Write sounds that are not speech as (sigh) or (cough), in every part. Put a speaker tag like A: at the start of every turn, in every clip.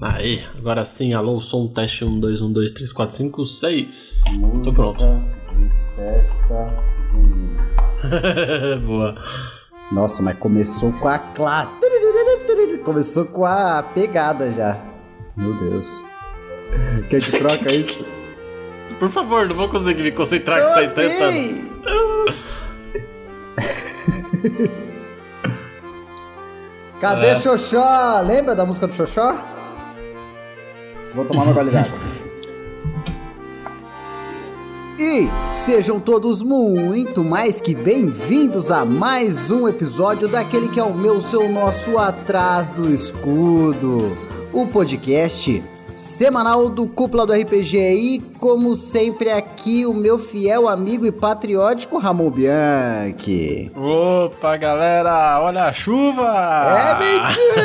A: Aí, agora sim, alô, som, teste 1, 2, 1, 2, 3, 4, 5, 6.
B: Música
A: Tô pronto. (laughs) Boa.
B: Nossa, mas começou com a classe. Começou com a pegada já. Meu Deus. Quer que troca isso?
A: Por favor, não vou conseguir me concentrar com isso aí tentando.
B: Sim. (laughs) Cadê
A: É.
B: Xoxó? Lembra da música do Xoxó? Vou tomar uma gole d'água. (laughs) E sejam todos muito mais que bem-vindos a mais um episódio daquele que é o meu, seu, nosso Atrás do Escudo, o podcast semanal do Cúpula do RPG. E como sempre aqui o meu fiel amigo e patriótico Ramon Bianchi.
A: Opa, galera, olha a chuva!
B: É mentira!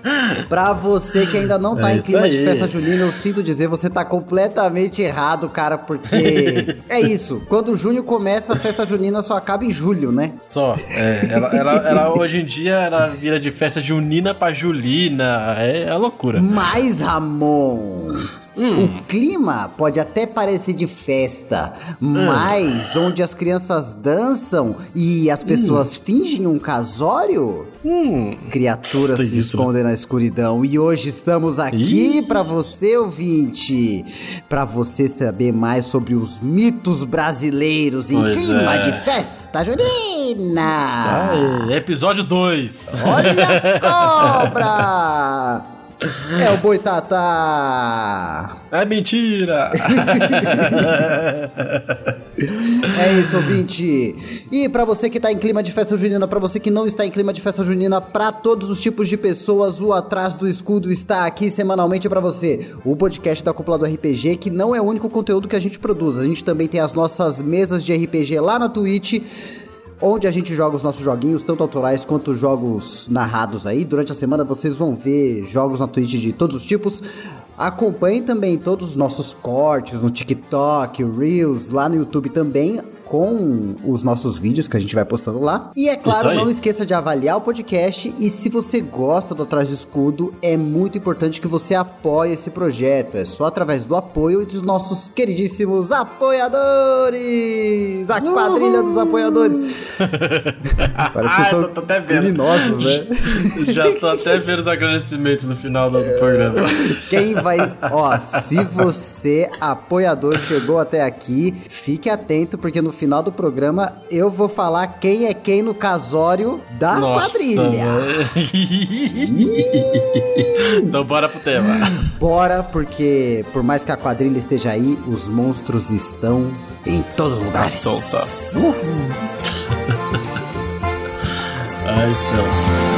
B: (laughs) Pra você que ainda não tá
A: É
B: em clima de
A: aí.
B: festa junina, eu sinto dizer, você tá completamente errado, cara, porque (laughs) é isso. Quando junho começa, a festa junina só acaba em julho, né?
A: Só, é, ela, ela, ela hoje em dia ela vira de festa junina pra julina, é, é loucura.
B: Mas, Ramon,
A: Hum.
B: o clima pode até parecer de festa, mas onde as crianças dançam e as pessoas fingem um casório,
A: Hum.
B: criaturas se
A: isso,
B: escondem na escuridão. E hoje estamos aqui pra você, ouvinte, pra você saber mais sobre os mitos brasileiros em
A: Pois
B: clima
A: é.
B: de festa junina.
A: Isso aí, episódio 2.
B: Olha a (laughs) cobra! É o boitatá!
A: É mentira! (laughs)
B: É isso, ouvinte. E pra você que tá em clima de festa junina, pra você que não está em clima de festa junina, pra todos os tipos de pessoas, o Atrás do Escudo está aqui semanalmente pra você. O podcast da Cúpula do RPG, que não é o único conteúdo que a gente produz. A gente também tem as nossas mesas de RPG lá na Twitch. Onde a gente joga os nossos joguinhos, tanto autorais quanto jogos narrados aí. Durante a semana vocês vão ver jogos na Twitch de todos os tipos. Acompanhem também todos os nossos cortes no TikTok, Reels, lá no YouTube também, com os nossos vídeos que a gente vai postando lá. E é claro, não esqueça de avaliar o podcast. E se você gosta do Atrás do Escudo, é muito importante que você apoie esse projeto. É só através do apoio dos nossos queridíssimos apoiadores! A quadrilha dos apoiadores! (laughs) Parece que
A: Ah,
B: são
A: tô até vendo.
B: criminosos, né? (laughs)
A: Já tô até vendo os agradecimentos no final do programa.
B: Quem vai. Ó, se você, apoiador, chegou até aqui, fique atento, porque no final do programa eu vou falar quem é quem no casório da
A: Nossa,
B: quadrilha. (laughs)
A: então bora pro tema.
B: Bora, porque por mais que a quadrilha esteja aí, os monstros estão em todos os lugares.
A: solta.
B: Uh, (laughs)
A: Ai, céus.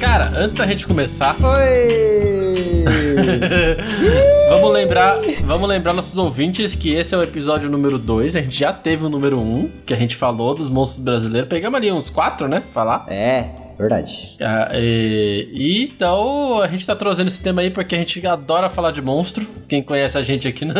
A: Cara, antes da gente começar,
B: Oi! (laughs)
A: vamos lembrar, vamos lembrar nossos ouvintes que esse é o episódio número 2. A gente já teve o número 1, um, que a gente falou dos monstros brasileiros. Pegamos ali uns 4, né? Falar.
B: é, verdade.
A: Ah, e, e então a gente tá trazendo esse tema aí porque a gente adora falar de monstro. Quem conhece a gente aqui. (laughs) Né?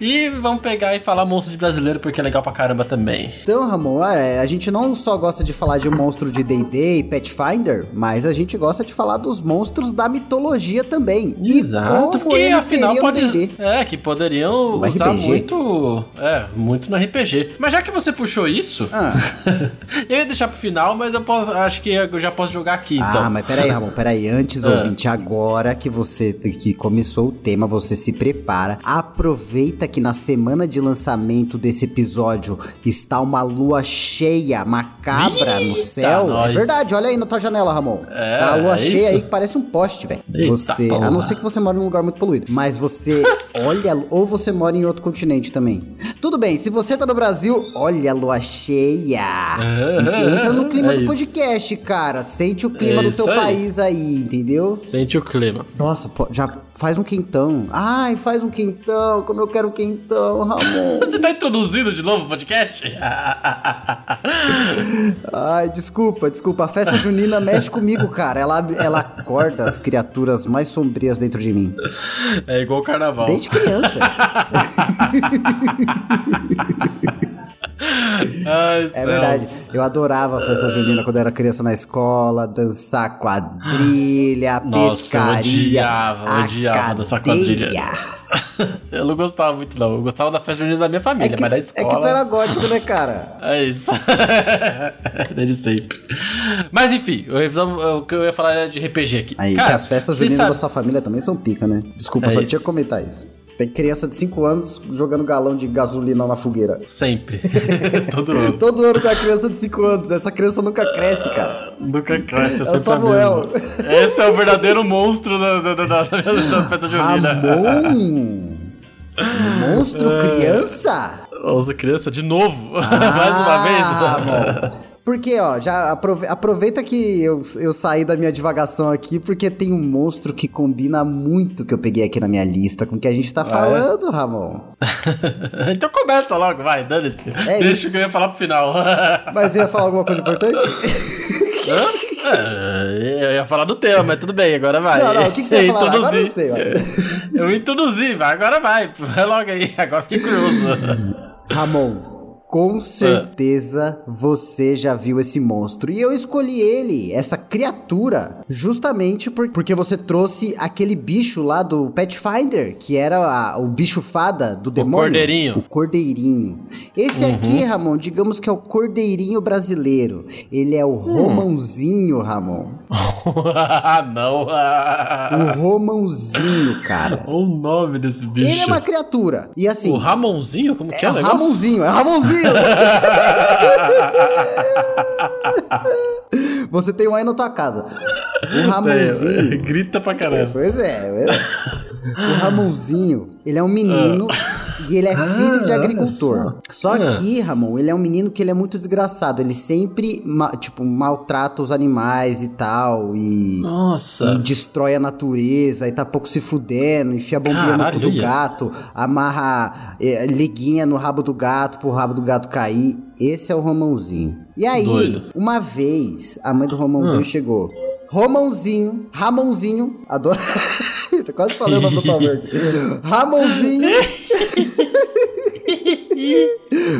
A: e vamos pegar e falar monstro de brasileiro porque é legal pra caramba também.
B: Então, Ramon, é, a gente não só gosta de falar de monstro de D&D e Pathfinder, mas a gente gosta de falar dos monstros da mitologia também. E como
A: porque
B: eles
A: afinal
B: seriam
A: pode. É, que poderiam
B: No
A: usar
B: RPG.
A: muito. É, muito no RPG. Mas já que você puxou isso,
B: Ah. (laughs)
A: eu ia deixar pro final, mas eu posso. Acho que eu já posso jogar aqui, então.
B: Ah, mas peraí, Ramon, peraí. Antes,
A: Ah.
B: ouvinte, agora que você que começou o tema, você se prepara. Aproveita que na semana de lançamento desse episódio está uma lua cheia macabra no
A: Eita,
B: céu. É
A: nós.
B: verdade, olha aí na tua janela, Ramon.
A: É,
B: tá a lua
A: é
B: cheia
A: isso?
B: aí que parece um poste, velho. Você, a
A: porra.
B: não ser que você mora num lugar muito poluído, mas você (laughs) olha, ou você mora em outro continente também. Tudo bem, se você tá no Brasil, olha a lua cheia. E entra no clima
A: É
B: do
A: isso.
B: podcast, cara. Sente o clima
A: É
B: do teu
A: aí.
B: país aí, entendeu?
A: Sente o clima.
B: Nossa, pô, já faz um quentão. Ai, faz um quentão, como eu quero um quentão, Ramon. (laughs)
A: Você tá introduzindo de novo o podcast? (laughs)
B: Ai, desculpa, desculpa. A festa junina mexe comigo, cara. Ela, ela acorda as criaturas mais sombrias dentro de mim.
A: É igual o carnaval.
B: Desde criança. (laughs)
A: Ai,
B: É verdade. Eu adorava a festa junina quando eu era criança na escola, dançar quadrilha,
A: Nossa, eu
B: pescaria,
A: odiava, odiava dançar quadrilha. (laughs) Eu não gostava muito, não. Eu gostava da festa junina da minha
B: É
A: família,
B: que,
A: mas da
B: é
A: escola.
B: que tu era gótico, né, cara? (laughs)
A: É isso. (laughs) Desde sempre. Mas enfim, eu, o que eu ia falar era de RPG aqui.
B: Aí,
A: Cara,
B: que as festas juninas da sua família também são pica, né? Desculpa,
A: É
B: só
A: isso.
B: tinha que comentar isso. Tem criança de 5 anos jogando galão de gasolina na fogueira.
A: Sempre. (laughs) Todo ano.
B: Todo ano tem uma criança de 5 anos. Essa criança nunca cresce, cara.
A: Nunca cresce, é
B: É
A: sempre a
B: Samuel.
A: Esse é o verdadeiro monstro da, da, da, da, da, festa junina.
B: Ramon! Monstro
A: É.
B: criança?
A: Nossa, criança, de novo. (laughs) Mais uma vez.
B: Ah, bom. Porque, ó, já aprove- aproveita que eu, eu saí da minha divagação aqui, porque tem um monstro que combina muito que eu peguei aqui na minha lista com o que a gente tá
A: é?
B: falando, Ramon. (laughs)
A: então começa logo, vai, dane-se.
B: É
A: Deixa
B: isso.
A: o que eu ia falar pro final. (laughs)
B: Mas ia falar alguma coisa importante?
A: Hã? É, eu ia falar do tema, mas tudo bem, agora vai.
B: Não, não, o que, que você ia falar? Agora eu não sei.
A: Eu introduzi, vai, agora vai. Vai logo aí, (laughs) agora fiquei curioso.
B: Ramon, com certeza você já viu esse monstro. E eu escolhi ele, essa criatura, justamente por- porque você trouxe aquele bicho lá do Pathfinder, que era a- o bicho fada do demônio.
A: cordeirinho.
B: O cordeirinho. Esse aqui, Ramon, digamos que é o cordeirinho brasileiro. Ele é o Romãozinho, Ramon.
A: ah, (laughs) não.
B: O Romãozinho, cara. (laughs)
A: O nome desse bicho.
B: Ele é uma criatura. E assim.
A: O Ramonzinho? Como que é,
B: é
A: o negócio?
B: Ramonzinho, é Ramonzinho! Você tem um aí na tua casa. (laughs) O Ramonzinho.
A: É, (laughs) Grita pra caramba.
B: Pois é, pois é. O Ramonzinho, ele é um menino e ele é filho de
A: Ah,
B: agricultor.
A: olha
B: Só
A: Ah.
B: que, Ramon, ele é um menino que ele é muito desgraçado. Ele sempre, tipo, maltrata os animais e tal. E.
A: Nossa.
B: E destrói a natureza, e tá pouco se fudendo, enfia a bombinha no cu do
A: Caralho.
B: gato, amarra é, liguinha no rabo do gato pro rabo do gato cair. Esse é o Romãozinho. E aí,
A: Doido.
B: uma vez, a mãe do Romãozinho
A: Hum.
B: chegou. Romãozinho, Ramonzinho, adoro. (laughs) Eu quase falei o nome do Tom Brady. (laughs) Ramonzinho. (laughs)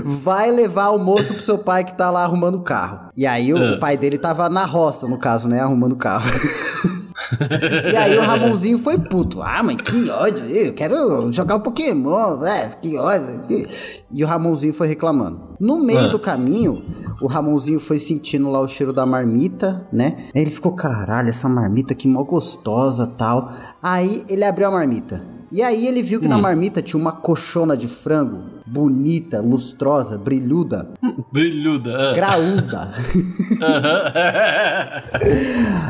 B: Vai levar almoço pro seu pai que tá lá arrumando o carro. E aí o
A: Ah.
B: pai dele tava na roça, no caso, né? Arrumando o carro. E aí o Ramonzinho foi puto. Ah, mãe, que ódio. Eu quero jogar o Pokémon. É, que ódio. E o Ramonzinho foi reclamando. No meio
A: Ah.
B: do caminho, o Ramonzinho foi sentindo lá o cheiro da marmita, né? Aí ele ficou, caralho, essa marmita que mó gostosa tal. Aí ele abriu a marmita. E aí ele viu que na marmita tinha uma coxona de frango, bonita, lustrosa, brilhuda,
A: Brilhuda. ah.
B: graúda. (laughs)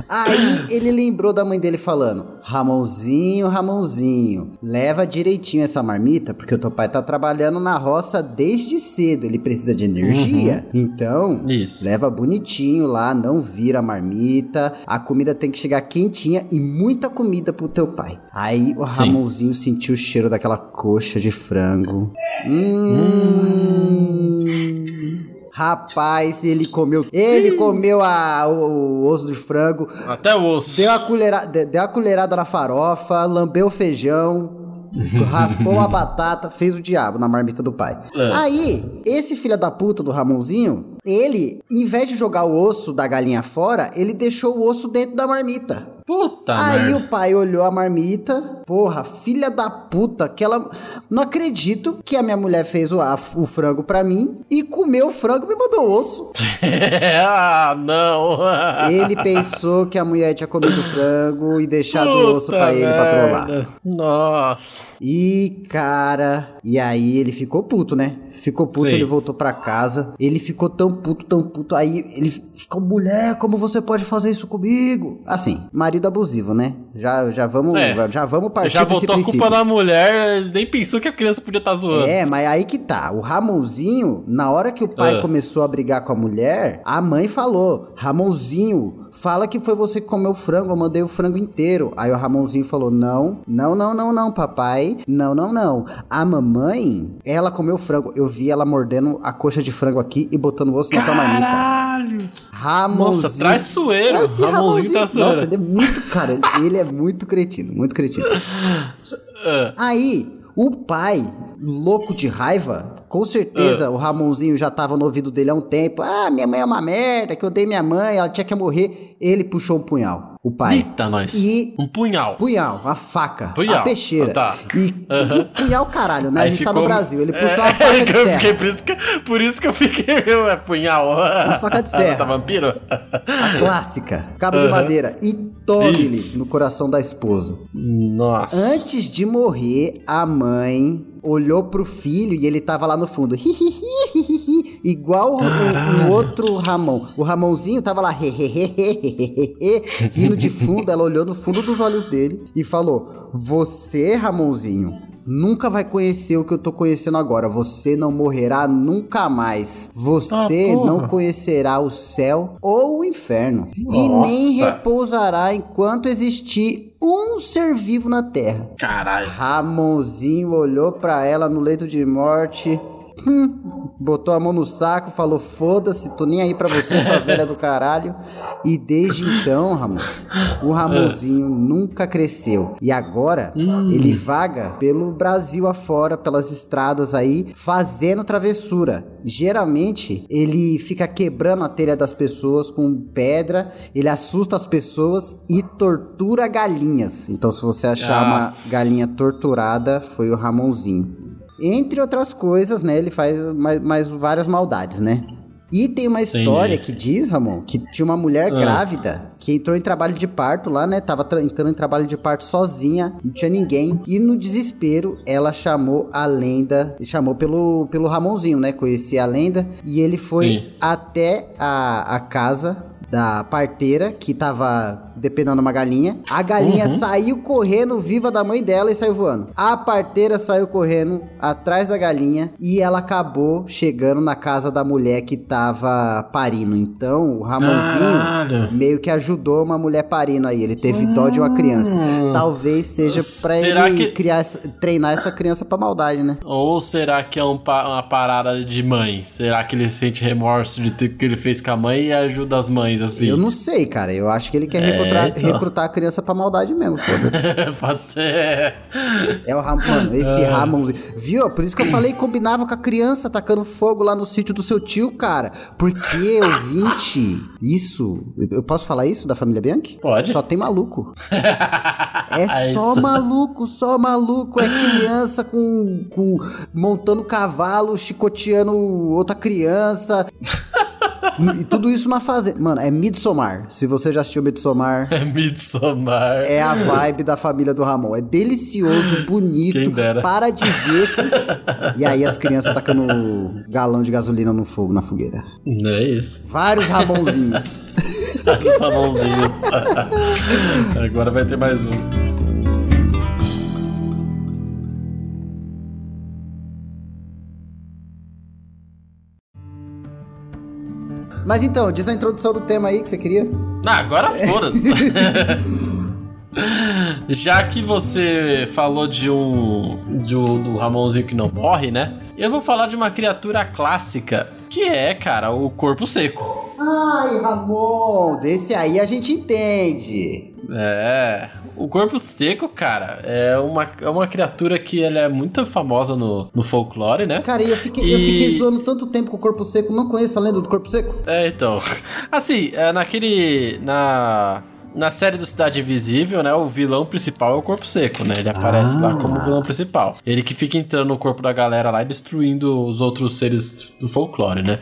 B: Aí ele lembrou da mãe dele falando: Ramonzinho, Ramonzinho, leva direitinho essa marmita, porque o teu pai tá trabalhando na roça desde cedo, ele precisa de energia. Então,
A: Isso.
B: leva bonitinho lá, não vira a marmita, a comida tem que chegar quentinha e muita comida pro teu pai. Aí o
A: Sim.
B: Ramonzinho sentiu o cheiro daquela coxa de frango. Hum. Rapaz, ele comeu. Ele comeu a, o, o osso de frango,
A: Até o osso.
B: deu a, colherada, deu a colherada na farofa, lambeu o feijão, (laughs) raspou a batata, fez o diabo na marmita do pai.
A: É.
B: Aí, esse filho da puta do Ramonzinho, ele, em vez de jogar o osso da galinha fora, ele deixou o osso dentro da marmita.
A: Puta
B: Aí
A: merda.
B: o pai olhou a marmita, porra, filha da puta, que ela. Não acredito que a minha mulher fez o, o frango pra mim e comeu o frango e me mandou o osso. (laughs)
A: ah, não. (laughs)
B: Ele pensou que a mulher tinha comido o frango e deixado o osso pra ele pra trollar.
A: merda. Nossa.
B: E, cara, e aí ele ficou puto, né? Ficou puto,
A: Sim.
B: ele voltou pra casa. Ele ficou tão puto, tão puto. Aí ele ficou, mulher, como você pode fazer isso comigo? Assim, marido abusivo, né? Já, já vamos,
A: É.
B: já vamos partir
A: Já botou a culpa na mulher, nem pensou que a criança podia estar zoando.
B: É, mas aí que tá. O Ramonzinho, na hora que o pai
A: Ah.
B: começou a brigar com a mulher, a mãe falou: Ramonzinho, fala que foi você que comeu o frango, eu mandei o frango inteiro. Aí o Ramonzinho falou: Não, não, não, não, não, papai. Não, não, não. A mamãe, ela comeu o frango. Eu vi ela mordendo a coxa de frango aqui e botando o osso na tua marmita.
A: Caralho.
B: Ramonzinho.
A: Nossa, traiçoeiro.
B: Esse
A: Ramonzinho traiçoeiro.
B: Nossa, ele é muito, cara, ele é muito cretino, muito cretino.
A: Ah, (laughs)
B: Aí, o pai, louco de raiva, Com certeza o Ramonzinho já tava no ouvido dele há um tempo. Ah, minha mãe é uma merda, que eu dei minha mãe, ela tinha que morrer. Ele puxou um punhal. O pai.
A: Eita, nós.
B: E
A: Um punhal.
B: punhal, a faca,
A: Punhal.
B: a peixeira.
A: Ah, tá.
B: E
A: Aham.
B: punhal, caralho, né?
A: Aí
B: a gente tá
A: ficou-
B: no Brasil. Ele puxou
A: É,
B: uma (laughs) faca de
A: que eu
B: serra.
A: fiquei, por, isso que, por isso que eu fiquei. É punhal.
B: Uma faca de serra.
A: Tá vampiro?
B: A clássica, cabo de
A: Aham.
B: madeira. E tome-lhe no coração da esposa.
A: Nossa.
B: Antes de morrer, a mãe olhou pro filho e ele tava lá no fundo. Igual o, o- outro Ramon. O Ramonzinho tava lá rindo de fundo. Ela olhou no fundo dos olhos dele e falou: Você, Ramonzinho, nunca vai conhecer o que eu tô conhecendo agora. Você não morrerá nunca mais. Você
A: Ah,
B: não conhecerá o céu ou o inferno. E
A: Nossa.
B: nem repousará enquanto existir um ser vivo na terra.
A: Caralho.
B: Ramonzinho olhou pra ela no leito de morte. Hum, botou a mão no saco, falou: Foda-se, tô nem aí pra você, sua velha do caralho. E desde então, Ramon, o Ramonzinho nunca cresceu. E agora ele vaga pelo Brasil afora, pelas estradas aí, fazendo travessura. Geralmente ele fica quebrando a telha das pessoas com pedra, ele assusta as pessoas e tortura galinhas. Então, se você achar uma
A: Nossa.
B: galinha torturada, foi o Ramonzinho. Entre outras coisas, né? Ele faz mais, mais várias maldades, né? E tem uma história que diz, Ramon, que tinha uma mulher
A: Ah.
B: grávida que entrou em trabalho de parto lá, né? Tava tra- entrando em trabalho de parto sozinha, não tinha ninguém. E no desespero, ela chamou a lenda, chamou pelo, pelo Ramonzinho, né? Conhecia a lenda. E ele foi
A: Sim.
B: até a, a casa da parteira que tava depenando uma galinha. A galinha
A: Uhum.
B: saiu correndo viva da mãe dela e saiu voando. A parteira saiu correndo atrás da galinha e ela acabou chegando na casa da mulher que tava parindo. Então, o Ramonzinho
A: Caralho.
B: meio que ajudou uma mulher parindo aí. Ele teve dó de uma criança. Talvez seja pra
A: Hum. Será
B: ele
A: que-
B: criar, treinar essa criança pra maldade, né?
A: Ou será que é um pa- uma parada de mãe? Será que ele sente remorso de ter que ele fez com a mãe e ajuda as mães assim?
B: Eu não sei, cara. Eu acho que ele quer
A: É,
B: recrutar,
A: então.
B: recrutar a criança pra maldade mesmo, foda-se. (laughs)
A: Pode ser.
B: É o Ramon, mano, esse Ramonzinho. Viu? Por isso que eu falei que combinava com a criança tacando fogo lá no sítio do seu tio, cara. Porque, ouvinte, isso. Eu posso falar isso da família Bianchi?
A: Pode.
B: Só tem maluco. (laughs) É só
A: Isso.
B: maluco, só maluco. É criança com, com montando cavalo, chicoteando outra criança. (laughs) e tudo isso na fazenda. Mano, é Midsommar. Se você já assistiu Midsommar.
A: É Midsommar.
B: É a vibe da família do Ramon. É delicioso, bonito,
A: Quem dera.
B: paradisíaco. e aí as crianças tacando galão de gasolina no fogo, na fogueira.
A: Não é isso.
B: Vários Ramonzinhos. (laughs)
A: Os mãozinhos. (laughs) Agora vai ter mais um.
B: Mas então, diz a introdução do tema aí que você queria.
A: Ah, agora foda-se. (laughs) Já que você falou de um. De um- do Ramonzinho que não morre, né? Eu vou falar de uma criatura clássica. Que é, cara, o corpo seco.
B: Ai, Ramon, desse aí a gente entende.
A: É. O corpo seco, cara, é uma, é uma criatura que ela é muito famosa no, no folclore, né?
B: Cara, e eu fiquei, eu
A: E-
B: fiquei zoando tanto tempo com o corpo seco, não conheço a lenda do corpo seco?
A: É, então. (laughs) Assim, é, naquele. Na. Na série do Cidade Invisível, né? O vilão principal é o Corpo Seco, né? Ele aparece
B: Ah.
A: lá como vilão principal. Ele que fica entrando no corpo da galera lá e destruindo os outros seres do folclore, né?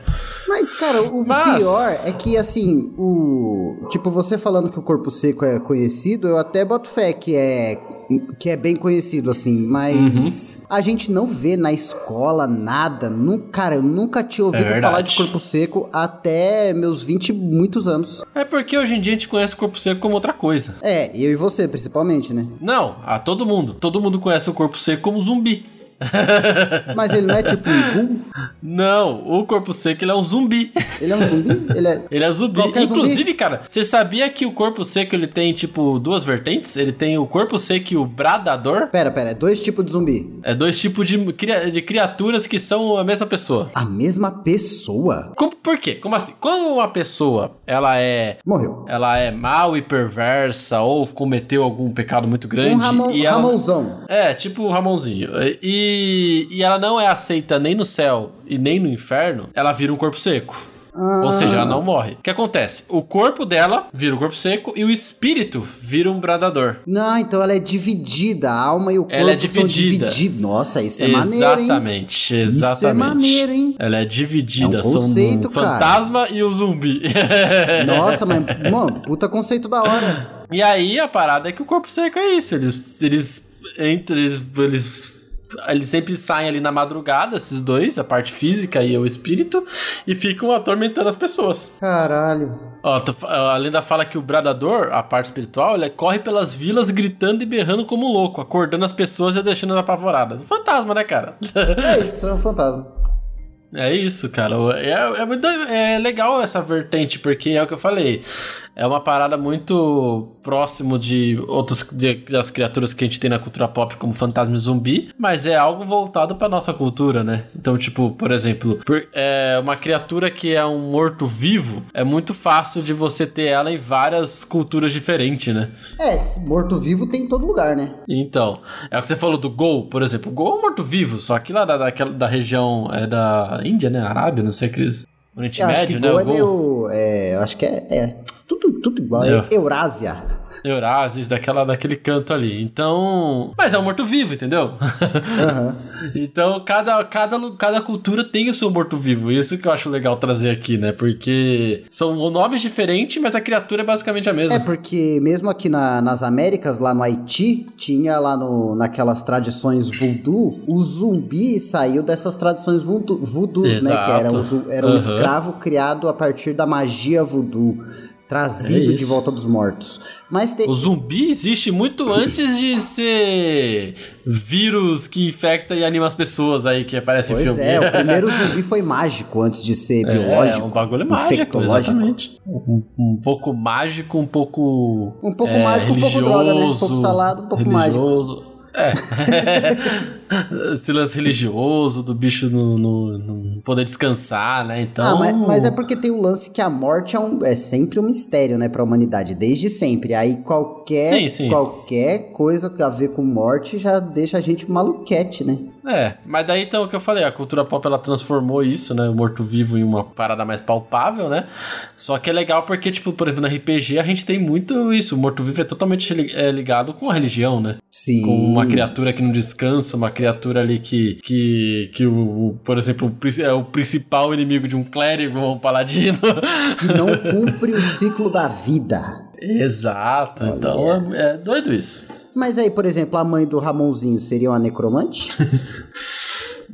B: Mas, cara, o
A: Mas-
B: pior é que, assim, o. Tipo, você falando que o corpo seco é conhecido, eu até boto fé que é. Que é bem conhecido, assim, mas
A: Uhum.
B: a gente não vê na escola nada. Nunca, cara, eu nunca tinha ouvido
A: É
B: falar de corpo seco até meus 20 e muitos anos.
A: É porque hoje em dia a gente conhece o Corpo Seco como outra coisa.
B: É, eu e você, principalmente, né?
A: Não, a todo mundo. Todo mundo conhece o Corpo Seco como zumbi.
B: Mas ele não é tipo um ghoul?
A: Não, o Corpo Seco ele é um zumbi.
B: Ele é um zumbi? Ele é.
A: Ele é zumbi.
B: Qualquer zumbi?
A: Inclusive, cara, você sabia que o corpo seco ele tem, tipo, duas vertentes? Ele tem o corpo seco e o bradador.
B: Pera, pera, é dois tipos de zumbi.
A: É dois tipos de, cria- de criaturas que são a mesma pessoa.
B: A mesma pessoa?
A: Como, por quê? Como assim? Quando uma pessoa, ela é...
B: Morreu.
A: Ela é mal e perversa ou cometeu algum pecado muito grande
B: Um Ramon,
A: e ela...
B: Ramonzão.
A: É, tipo o Ramonzinho. E E, e ela não é aceita nem no céu e nem no inferno, ela vira um corpo seco. Ou seja, ela não morre. O que acontece? O corpo dela vira um corpo seco e o espírito vira um bradador.
B: Não, então ela é dividida. A alma e o corpo
A: Ela é
B: são
A: dividida.
B: divididos. Nossa, isso é maneiro, hein?
A: exatamente, exatamente.
B: Isso é maneiro, hein?
A: Ela é dividida,
B: É um conceito,
A: são um
B: cara.
A: fantasma e o zumbi. (laughs)
B: Nossa, mas, mano, puta conceito da hora.
A: E aí a parada é que o corpo seco é isso. Eles. Eles. Entre. Eles. Eles sempre saem ali na madrugada, esses dois, a parte física e o espírito, e ficam atormentando as pessoas.
B: Caralho.
A: Ó, a lenda fala que o bradador, a parte espiritual, ele corre pelas vilas gritando e berrando como um louco, acordando as pessoas e deixando apavoradas. Fantasma, né, cara?
B: É (laughs) isso, é um fantasma.
A: É isso, cara. É, é, é legal essa vertente, porque é o que eu falei. É uma parada muito próximo de outras de- das criaturas que a gente tem na cultura pop, como fantasma e zumbi, mas é algo voltado pra nossa cultura, né? Então, tipo, por exemplo, por- é uma criatura que é um morto-vivo, é muito fácil de você ter ela em várias culturas diferentes, né?
B: É, morto-vivo tem em todo lugar, né?
A: Então, é o que você falou do Gol, por exemplo. O Gol é um morto-vivo, só que lá da, daquela, da região é da Índia, né? Arábia, não sei aqueles. Oriente
B: Eu acho
A: Médio,
B: que
A: né?
B: Gol
A: O
B: é meio. É, eu acho que é. é tudo, tudo igual. É. Eurásia.
A: Eurásis, daquela, daquele canto ali. Então. Mas é um morto-vivo, entendeu?
B: Aham. (laughs)
A: então, cada, cada, cada cultura tem o seu morto-vivo. Isso que eu acho legal trazer aqui, né? Porque são nomes diferentes, mas a criatura é basicamente a mesma.
B: É porque mesmo aqui na- nas Américas, lá no Haiti, tinha lá no, naquelas tradições voodoo, o zumbi saiu dessas tradições voodoo, voodoos, né? Que era um, era um escravo criado a partir da magia voodoo, trazido
A: É
B: de volta dos mortos. Mas tem,
A: O zumbi existe muito antes de ser vírus que infecta e anima as pessoas aí que aparece em
B: Pois
A: filme.
B: é, o primeiro (laughs) zumbi foi mágico antes de ser biológico.
A: É, um bagulho mágico, exatamente. Um, um pouco mágico, um pouco...
B: Um pouco
A: é,
B: mágico, um pouco droga, né? Um pouco salado, um pouco
A: religioso. É. (laughs) Esse lance religioso do bicho não no, no poder descansar, né? Então...
B: Ah, mas, mas é porque tem o lance que a morte é, um- é sempre um mistério, né, pra humanidade, desde sempre. Aí qualquer,
A: Sim, sim.
B: qualquer coisa a ver com morte já deixa a gente maluquete, né?
A: É, mas daí então o que eu falei, a cultura pop ela transformou isso, né, o morto-vivo em uma parada mais palpável, né? Só que é legal porque, tipo, por exemplo, no RPG a gente tem muito isso, o morto-vivo é totalmente é, ligado com a religião, né?
B: Sim.
A: Com uma criatura que não descansa, uma criatura ali que, que, que o, o- por exemplo, o, é o principal inimigo de um clérigo ou um paladino.
B: Que não cumpre o ciclo da vida.
A: Exato, então é, é doido isso.
B: Mas aí, por exemplo, a mãe do Ramonzinho seria uma necromante? (laughs)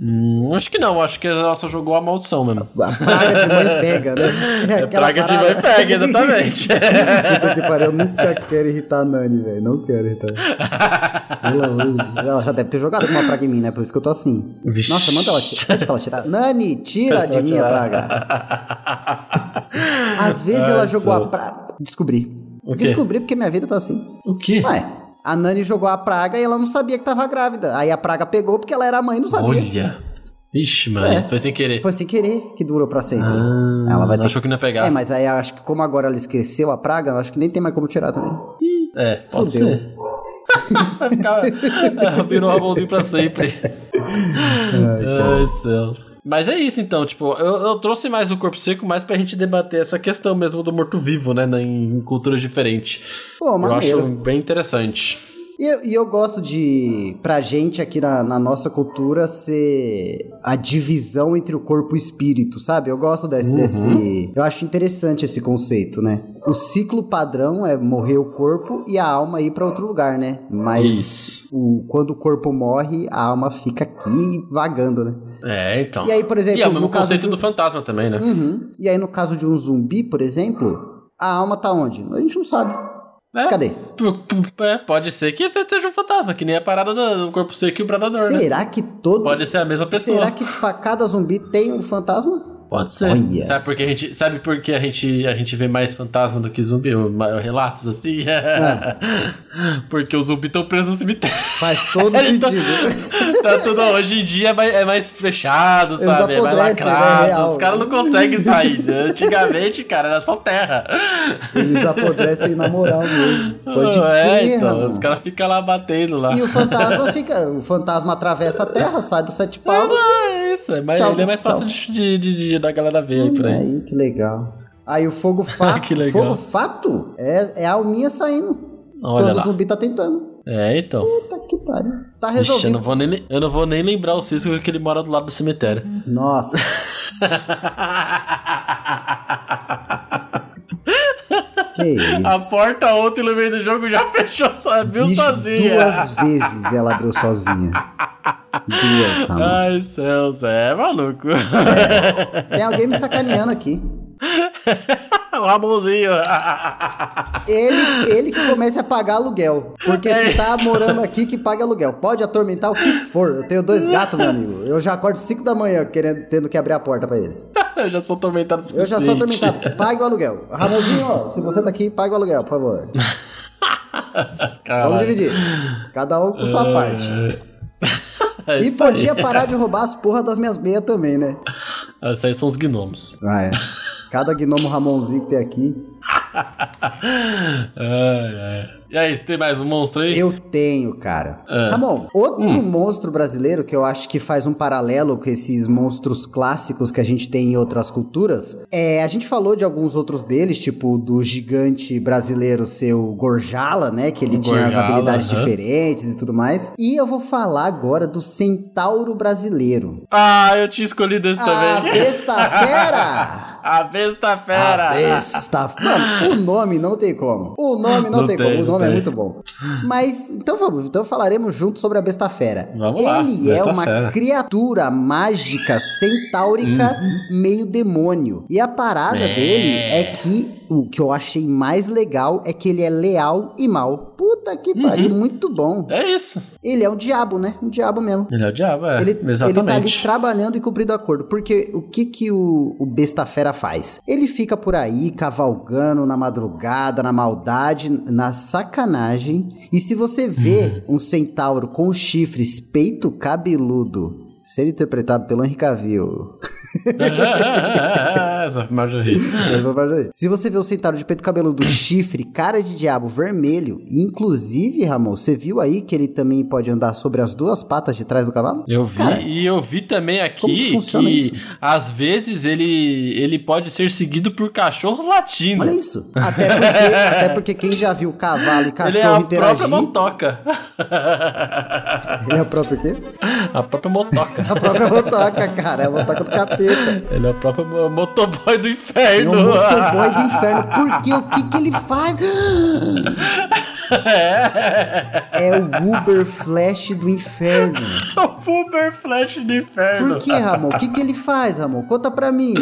A: Hum, acho que não, acho que ela só jogou a maldição mesmo.
B: A praga de mãe pega, né?
A: É (laughs)
B: aquela
A: praga de
B: parada.
A: mãe pega, exatamente. (laughs)
B: Puta que pariu, eu nunca quero irritar a Nani, velho. Não quero irritar. ela, ela já deve ter jogado com uma praga em mim, né? Por isso que eu tô assim.
A: Vixe.
B: Nossa, manda ela, pede pra ela tirar. Nani, tira (laughs) de mim a praga. Às vezes ela
A: Ai,
B: jogou a praga. Descobri. Descobri porque minha vida tá assim.
A: O quê?
B: Ué, a Nani jogou a praga e ela não sabia que tava grávida. Aí a praga pegou porque ela era mãe e não sabia.
A: Olha. Ixi, mano,
B: É.
A: foi sem querer.
B: Foi sem querer que durou pra sempre.
A: Ah,
B: ela vai ter
A: achou que não ia pegar.
B: É, mas aí acho que como agora ela esqueceu a praga, acho que nem tem mais como tirar também.
A: É, pode
B: Fudeu.
A: ser. Vai ficar. é, Virou a mãozinha pra sempre. Ai, céus. Mas é isso então, tipo, eu, eu trouxe mais o corpo seco mais pra gente debater essa questão mesmo do morto-vivo, né? na- Em culturas diferentes.
B: Pô,
A: Eu
B: maneiro.
A: acho bem interessante.
B: E eu, e eu gosto de, pra gente aqui na, na nossa cultura, ser a divisão entre o corpo e o espírito, sabe? Eu gosto desse,
A: Uhum.
B: desse. Eu acho interessante esse conceito, né? O ciclo padrão é morrer o corpo e a alma ir pra outro lugar, né? Mas
A: Isso.
B: o, quando o corpo morre, a alma fica aqui vagando, né?
A: É, então.
B: E aí, por exemplo,
A: E é o mesmo conceito
B: do-
A: do fantasma também, né?
B: Uhum. E aí, no caso de um zumbi, por exemplo, a alma tá onde? A gente não sabe.
A: É,
B: Cadê?
A: é, pode ser que seja um fantasma, que nem a parada do do corpo seco e o predador, né?
B: Será que todo.
A: Pode ser a mesma pessoa.
B: Será que pra cada zumbi tem um fantasma?
A: Pode ser.
B: Olha
A: Sabe por que a gente, sabe por que a gente, a gente vê mais fantasma do que zumbi? Relatos assim?
B: É. (laughs)
A: Porque os zumbis estão presos no cemitério.
B: Faz todo (laughs)
A: tá-
B: sentido. (laughs)
A: Tá tudo, hoje em dia é mais, é mais fechado,
B: Eles
A: sabe? É mais
B: né,
A: lacrado.
B: real.
A: Os caras não conseguem sair. né? Antigamente, cara, era só terra.
B: Eles apodrecem na moral mesmo. Pode
A: é,
B: crer,
A: então, os caras ficam lá batendo lá.
B: E o fantasma fica. O fantasma atravessa a terra, sai dos sete palmos.
A: É isso, é mais,
B: Tchau,
A: ele é mais fácil de, de, de- de- da galera ver aí por aí.
B: Aí, que legal. Aí o fogo (laughs) fato.
A: Que legal.
B: Fogo fato é, é a alminha saindo.
A: Olha
B: quando
A: lá.
B: o zumbi tá tentando.
A: É, então.
B: Puta que pariu. Tá
A: Ixi, eu,
B: resolvido.
A: não vou nem, eu não vou nem lembrar o Cisco que ele mora do lado do cemitério.
B: Nossa. (laughs) que isso.
A: A porta ontem no meio do jogo já (laughs) fechou, abriu sozinha.
B: Duas vezes ela abriu sozinha. Duas, Ramon.
A: Ai, céus, é maluco.
B: Tem alguém me sacaneando aqui. (laughs)
A: o Ramonzinho.
B: Ele, ele que comece a pagar aluguel. Porque se tá morando aqui, que pague aluguel. Pode atormentar o que for. Eu tenho dois gatos, meu amigo. Eu já acordo 5 da manhã querendo, tendo que abrir a porta pra eles.
A: eu já sou atormentado
B: Eu já sou atormentado. Pague o aluguel. Ramonzinho, ó, se você tá aqui, pague o aluguel, por favor. (laughs)
A: Caralho.
B: Vamos dividir. Cada um com sua parte.
A: É
B: E
A: isso aí.
B: podia parar de roubar as porra das minhas meias também, né?
A: Esses aí são os gnomos.
B: Ah, é. Cada gnomo Ramonzinho que tem aqui. (laughs)
A: Ai, ai. E aí, tem mais um monstro aí?
B: Eu tenho, cara.
A: Ah.
B: Ramon, outro monstro brasileiro que eu acho que faz um paralelo com esses monstros clássicos que a gente tem em outras culturas, é, a gente falou de alguns outros deles, tipo do gigante brasileiro seu Gorjala, né, que ele
A: O
B: tinha as
A: Gorjala,
B: habilidades
A: aham.
B: diferentes e tudo mais. E eu vou falar agora do centauro brasileiro.
A: Ah, eu tinha escolhido esse
B: A
A: também.
B: besta fera! (laughs)
A: A besta fera.
B: A besta. Mano, o nome não tem como. O nome não,
A: Não
B: tem,
A: tem,
B: como. O nome é
A: tem.
B: muito bom. Mas, então vamos. Então falaremos junto sobre a besta fera.
A: Vamos lá,
B: Ele é
A: besta
B: uma
A: fera.
B: criatura mágica centaurica meio demônio. E a parada
A: É.
B: dele é que o que eu achei mais legal é que ele é leal e mal. Puta que pariu, muito bom.
A: É isso.
B: Ele é um diabo, né? Um diabo mesmo.
A: Ele é o diabo, é.
B: Ele, ele tá ali
A: Exatamente.
B: trabalhando e cumprindo acordo. Porque o que que o, o besta fera faz? Ele fica por aí cavalgando na madrugada, na maldade, na sacanagem. E se você vê (laughs) um centauro com chifres, peito cabeludo, ser interpretado pelo Henry Cavill. (laughs)
A: Essa Marjorie.
B: Se você vê o centauro de peito cabeludo, (coughs) chifre, cara de diabo vermelho, inclusive, Ramon, você viu aí que ele também pode andar sobre as duas patas de trás do cavalo?
A: Eu vi,
B: Cara,
A: e eu vi também
B: que
A: aqui que
B: isso?
A: às vezes ele, ele pode ser seguido por cachorros latindo.
B: Olha isso. Até porque, até porque quem já viu cavalo e
A: Ele é
B: cachorro
A: a
B: interagir.
A: própria motoca.
B: Ele é o próprio quê?
A: a própria motoca.
B: A própria motoca, cara. É a motoca do capeta.
A: Ele é o próprio mo- motoboy do
B: É
A: inferno.
B: o motoboy do (laughs) inferno. Por quê? O que, que ele faz? É o Uber Flash do inferno. (laughs)
A: o Uber Flash do inferno.
B: Por que, Ramon? O que, que ele faz, Ramon? Conta pra mim.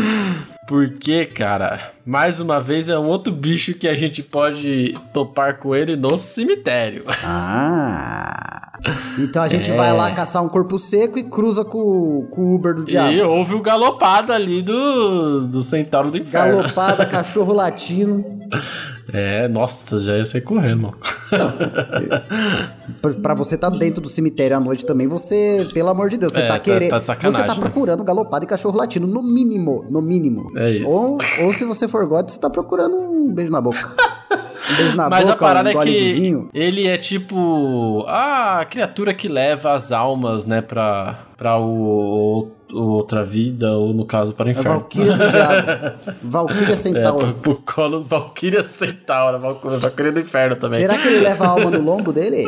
A: Porque, cara, mais uma vez é um outro bicho que a gente pode topar com ele no cemitério.
B: Ah. Então a gente
A: É.
B: vai lá caçar um corpo seco e cruza com, com o Uber do diabo.
A: E houve o galopado ali do, do centauro do inferno.
B: Galopada, (laughs) cachorro latino.
A: É, nossa, já ia sair correndo, mano.
B: Pra- Pra você tá dentro do cemitério à noite também, você, pelo amor de Deus, você
A: É,
B: tá
A: tá-
B: querendo.
A: tá
B: você tá
A: né?
B: procurando galopado e cachorro latino, no mínimo, no mínimo.
A: É isso.
B: Ou, ou se você for God, você tá procurando um beijo na boca. (laughs)
A: Mas
B: boca,
A: a parada
B: um
A: é que ele é tipo a criatura que leva as almas, né, pra, pra o, o- outra vida, ou no caso, para o
B: A
A: inferno.
B: Valkyria do diabo. (laughs) Valkyria
A: É,
B: Centauro.
A: pro, pro colo Valkyria Centaura, Valkyria, do inferno também.
B: Será que ele leva a alma no lombo dele?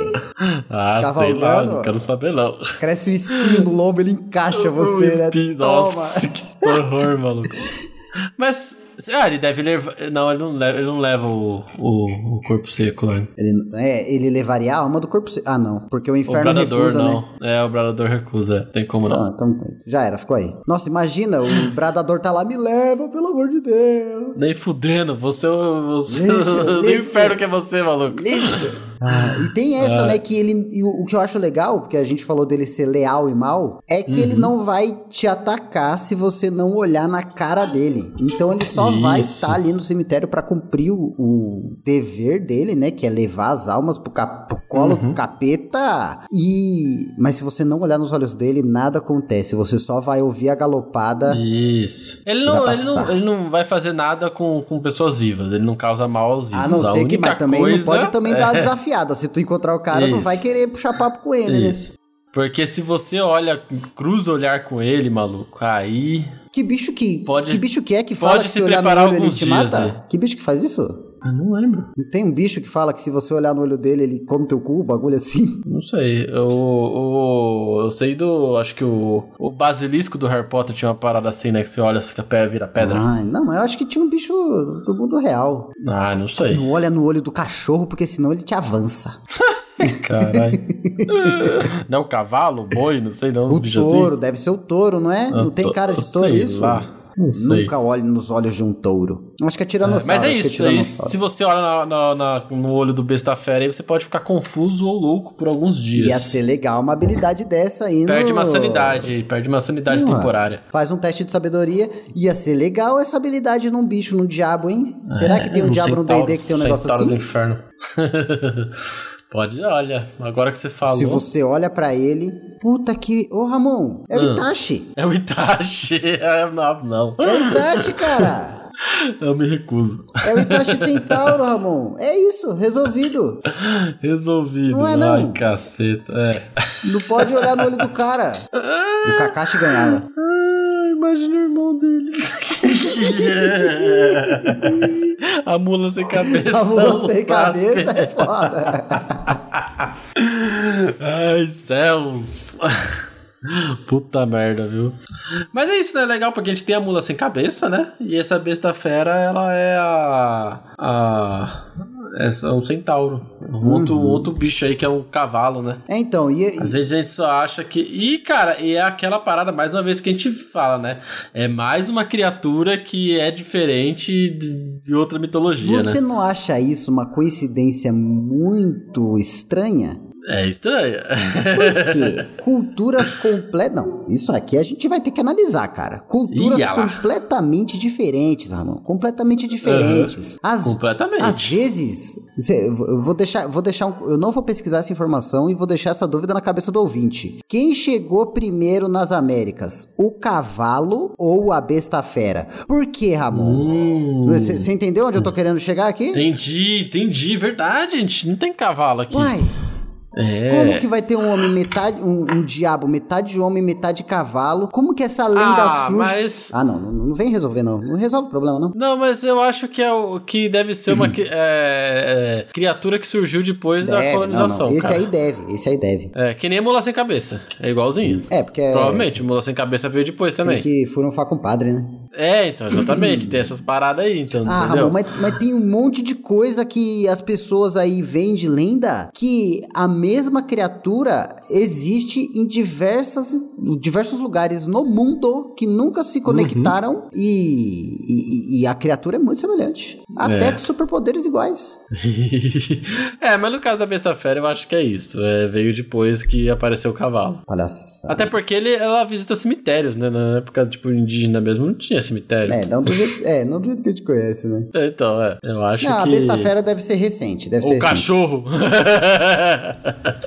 A: Ah, sei lá,
B: Cavalgando?
A: não quero saber não.
B: Cresce o espinho no lombo, ele encaixa (laughs) você, né?
A: espinho,
B: Toma.
A: Nossa, que horror, maluco. (laughs) Mas, (laughs) ah, ele deve levar... Não, ele não leva, ele não leva o, o, o corpo seco, né?
B: Ele, é, ele levaria a alma do corpo. se- Ah, não. Porque o
A: O
B: inferno
A: bradador
B: recusa,
A: não.
B: né?
A: É, o bradador recusa, é. tem como não.
B: Tá, então, já era, ficou aí. Nossa, imagina, o bradador tá lá, me leva, pelo amor de Deus.
A: Nem fudendo, você, você
B: Lixo, (laughs) lixo.
A: inferno que é você, maluco.
B: Lixo. Ah, e tem essa, né, que ele. e o, o que eu acho legal, porque a gente falou dele ser leal e mal, é que ele não vai te atacar se você não olhar na cara dele. Então ele só vai
A: Isso.
B: estar ali no cemitério pra cumprir o, o dever dele, né, que é levar as almas pro, cap- pro colo do capeta e... Mas se você não olhar nos olhos dele, nada acontece. Você só vai ouvir a galopada.
A: Isso. Ele não, ele não, ele não vai fazer nada com, com pessoas vivas. Ele não causa mal aos vivos.
B: A não ser que, mas também
A: coisa
B: não pode também (laughs)
A: é-
B: dar uma desafiada. Se tu encontrar o cara, não
A: Isso.
B: vai querer puxar papo com ele, né?
A: Isso. Porque se você olha, cruza olhar com ele, maluco, aí.
B: Que bicho que,
A: Pode-
B: que bicho que é que fala
A: pode
B: que
A: se
B: se olhar no
A: preparar
B: olho ele
A: alguns
B: te
A: dias,
B: mata?
A: né?
B: Que bicho que faz isso?
A: Eu não lembro.
B: Não tem um bicho que fala que se você olhar no olho dele, ele come teu cu, um bagulho assim?
A: Não sei. Eu, eu, eu sei do. Acho que o, o basilisco do Harry Potter tinha uma parada assim, né? Que você olha, fica pé, vira pedra.
B: Ai, não, mas eu acho que tinha um bicho do mundo real.
A: Ah, não sei.
B: Não olha no olho do cachorro, porque senão ele te avança. (laughs)
A: Caralho. (laughs) não, o cavalo, o boi, não sei não.
B: O
A: bichos
B: touro, deve ser o touro, não é?
A: assim.
B: Não tem
A: Eu
B: cara de touro
A: sei
B: isso?
A: lá. Não sei.
B: Nunca olhe nos olhos de um touro. Acho que é
A: É,
B: tiranossauro.
A: Mas é
B: que
A: isso, aí,
B: tiranossauro.
A: se você olha na- na- na- no olho do besta fera, aí você pode ficar confuso ou louco por alguns dias.
B: Ia ser legal uma habilidade dessa aí
A: Perde
B: no...
A: uma sanidade, perde uma sanidade
B: Porra.
A: temporária.
B: Faz um teste de sabedoria. Ia ser legal essa habilidade num bicho, num diabo, hein? Será que tem um
A: É,
B: diabo no D&D que tem um negócio
A: centauro do
B: assim?
A: inferno. (laughs) Pode, olha, agora que você falou.
B: Se você olha pra ele... Puta que... Ô, Ramon, é o
A: Ah.
B: Itachi.
A: É o Itachi. (laughs) É, não, não.
B: É o Itachi, cara. (laughs)
A: Eu me recuso.
B: É o Itachi Centauro, Ramon. É isso, resolvido.
A: Resolvido.
B: Não é, não.
A: Ai, caceta. É.
B: Não pode olhar no olho do cara. (laughs) O Kakashi ganhava.
A: Ai, imagina o irmão dele. (laughs) A mula sem cabeça.
B: A mula sem cabeça é foda. (laughs)
A: Ai, céus. Puta merda, viu? Mas é isso, né? Legal porque a gente tem a mula sem cabeça, né? E essa besta fera, ela é a. a é só um centauro. Um outro,
B: Uhum.
A: outro bicho aí que é um cavalo, né?
B: É, então, e,
A: Às vezes a gente só acha que. E, cara, e é aquela parada, mais uma vez, que a gente fala, né? É mais uma criatura que é diferente de de outra mitologia,
B: você
A: né?
B: não acha isso uma coincidência muito estranha?
A: É estranho.
B: Porque (laughs) culturas completas. Não, isso aqui a gente vai ter que analisar, cara. Culturas completamente diferentes, Ramon. Completamente diferentes. Às,
A: Completamente.
B: Às vezes, eu vou deixar, vou deixar um- eu não vou pesquisar essa informação e vou deixar essa dúvida na cabeça do ouvinte. Quem chegou primeiro nas Américas? O cavalo ou a besta fera? Por que, Ramon?
A: Hum,
B: Você você entendeu onde eu tô querendo chegar aqui?
A: entendi, entendi. Verdade, gente. Não tem cavalo aqui.
B: Uai,
A: é.
B: como que vai ter um homem metade, um, um diabo metade homem, metade cavalo? Como que essa lenda
A: Ah,
B: surge?
A: mas-
B: Ah, não, não, não vem resolver não. Não resolve o problema não.
A: Não, mas eu acho que é o que deve ser uma (clears throat) é, é, criatura que surgiu depois da
B: Deve,
A: colonização.
B: não, não. Esse
A: cara.
B: aí deve, esse aí deve.
A: É, que nem mula sem cabeça. É igualzinho.
B: É, porque é,
A: Provavelmente, mula sem cabeça veio depois também.
B: tem que furunfar com o padre, né?
A: É, então, exatamente. tem essas paradas aí, então,
B: Ah? Ramon, mas, mas tem um monte de coisa que as pessoas aí veem de lenda que a mesma criatura existe em diversas, diversos lugares no mundo que nunca se conectaram e, e- e a criatura é muito semelhante. Até
A: É.
B: com superpoderes iguais. (laughs)
A: é, mas no caso da besta fera, eu acho que é isso. É, veio depois que apareceu o cavalo.
B: Palhaçada.
A: Até porque ele, ela visita cemitérios, né? Na época, tipo, indígena mesmo, não tinha cemitério.
B: É, não do jeito, é, não do jeito que a gente conhece, né?
A: É, Então, é. Eu acho
B: Não,
A: que...
B: a besta fera deve ser recente, deve ser
A: O
B: recente.
A: cachorro.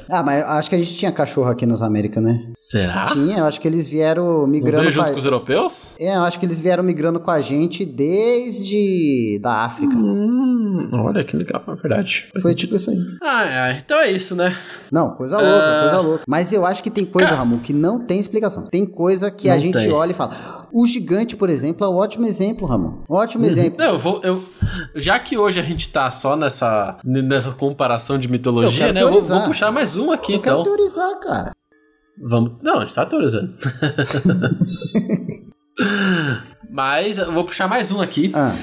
B: Ah, mas acho que a gente tinha cachorro aqui nas Américas, né?
A: Será?
B: Tinha, eu acho que eles vieram migrando
A: junto com os europeus?
B: É, eu acho que eles vieram migrando com a gente desde da África.
A: Hum, olha que legal, é verdade.
B: Foi tipo isso aí.
A: Ai, ai. Então é isso, né?
B: Não, coisa louca,
A: Ah.
B: coisa louca. Mas eu acho que tem coisa, Ramon, que não tem explicação. Tem coisa que a
A: Não
B: gente
A: tem.
B: olha e fala. O gigante, por exemplo, é um ótimo exemplo, Ramon. Ótimo exemplo.
A: Não, eu vou. Eu, já que hoje a gente tá só nessa, nessa comparação de
B: Eu
A: mitologia,
B: quero
A: né? Eu vou, vou puxar mais um aqui,
B: Eu quero
A: então.
B: teorizar, cara.
A: Vamos. Não, a gente tá teorizando. (laughs) Mas eu vou puxar mais um aqui.
B: Ah,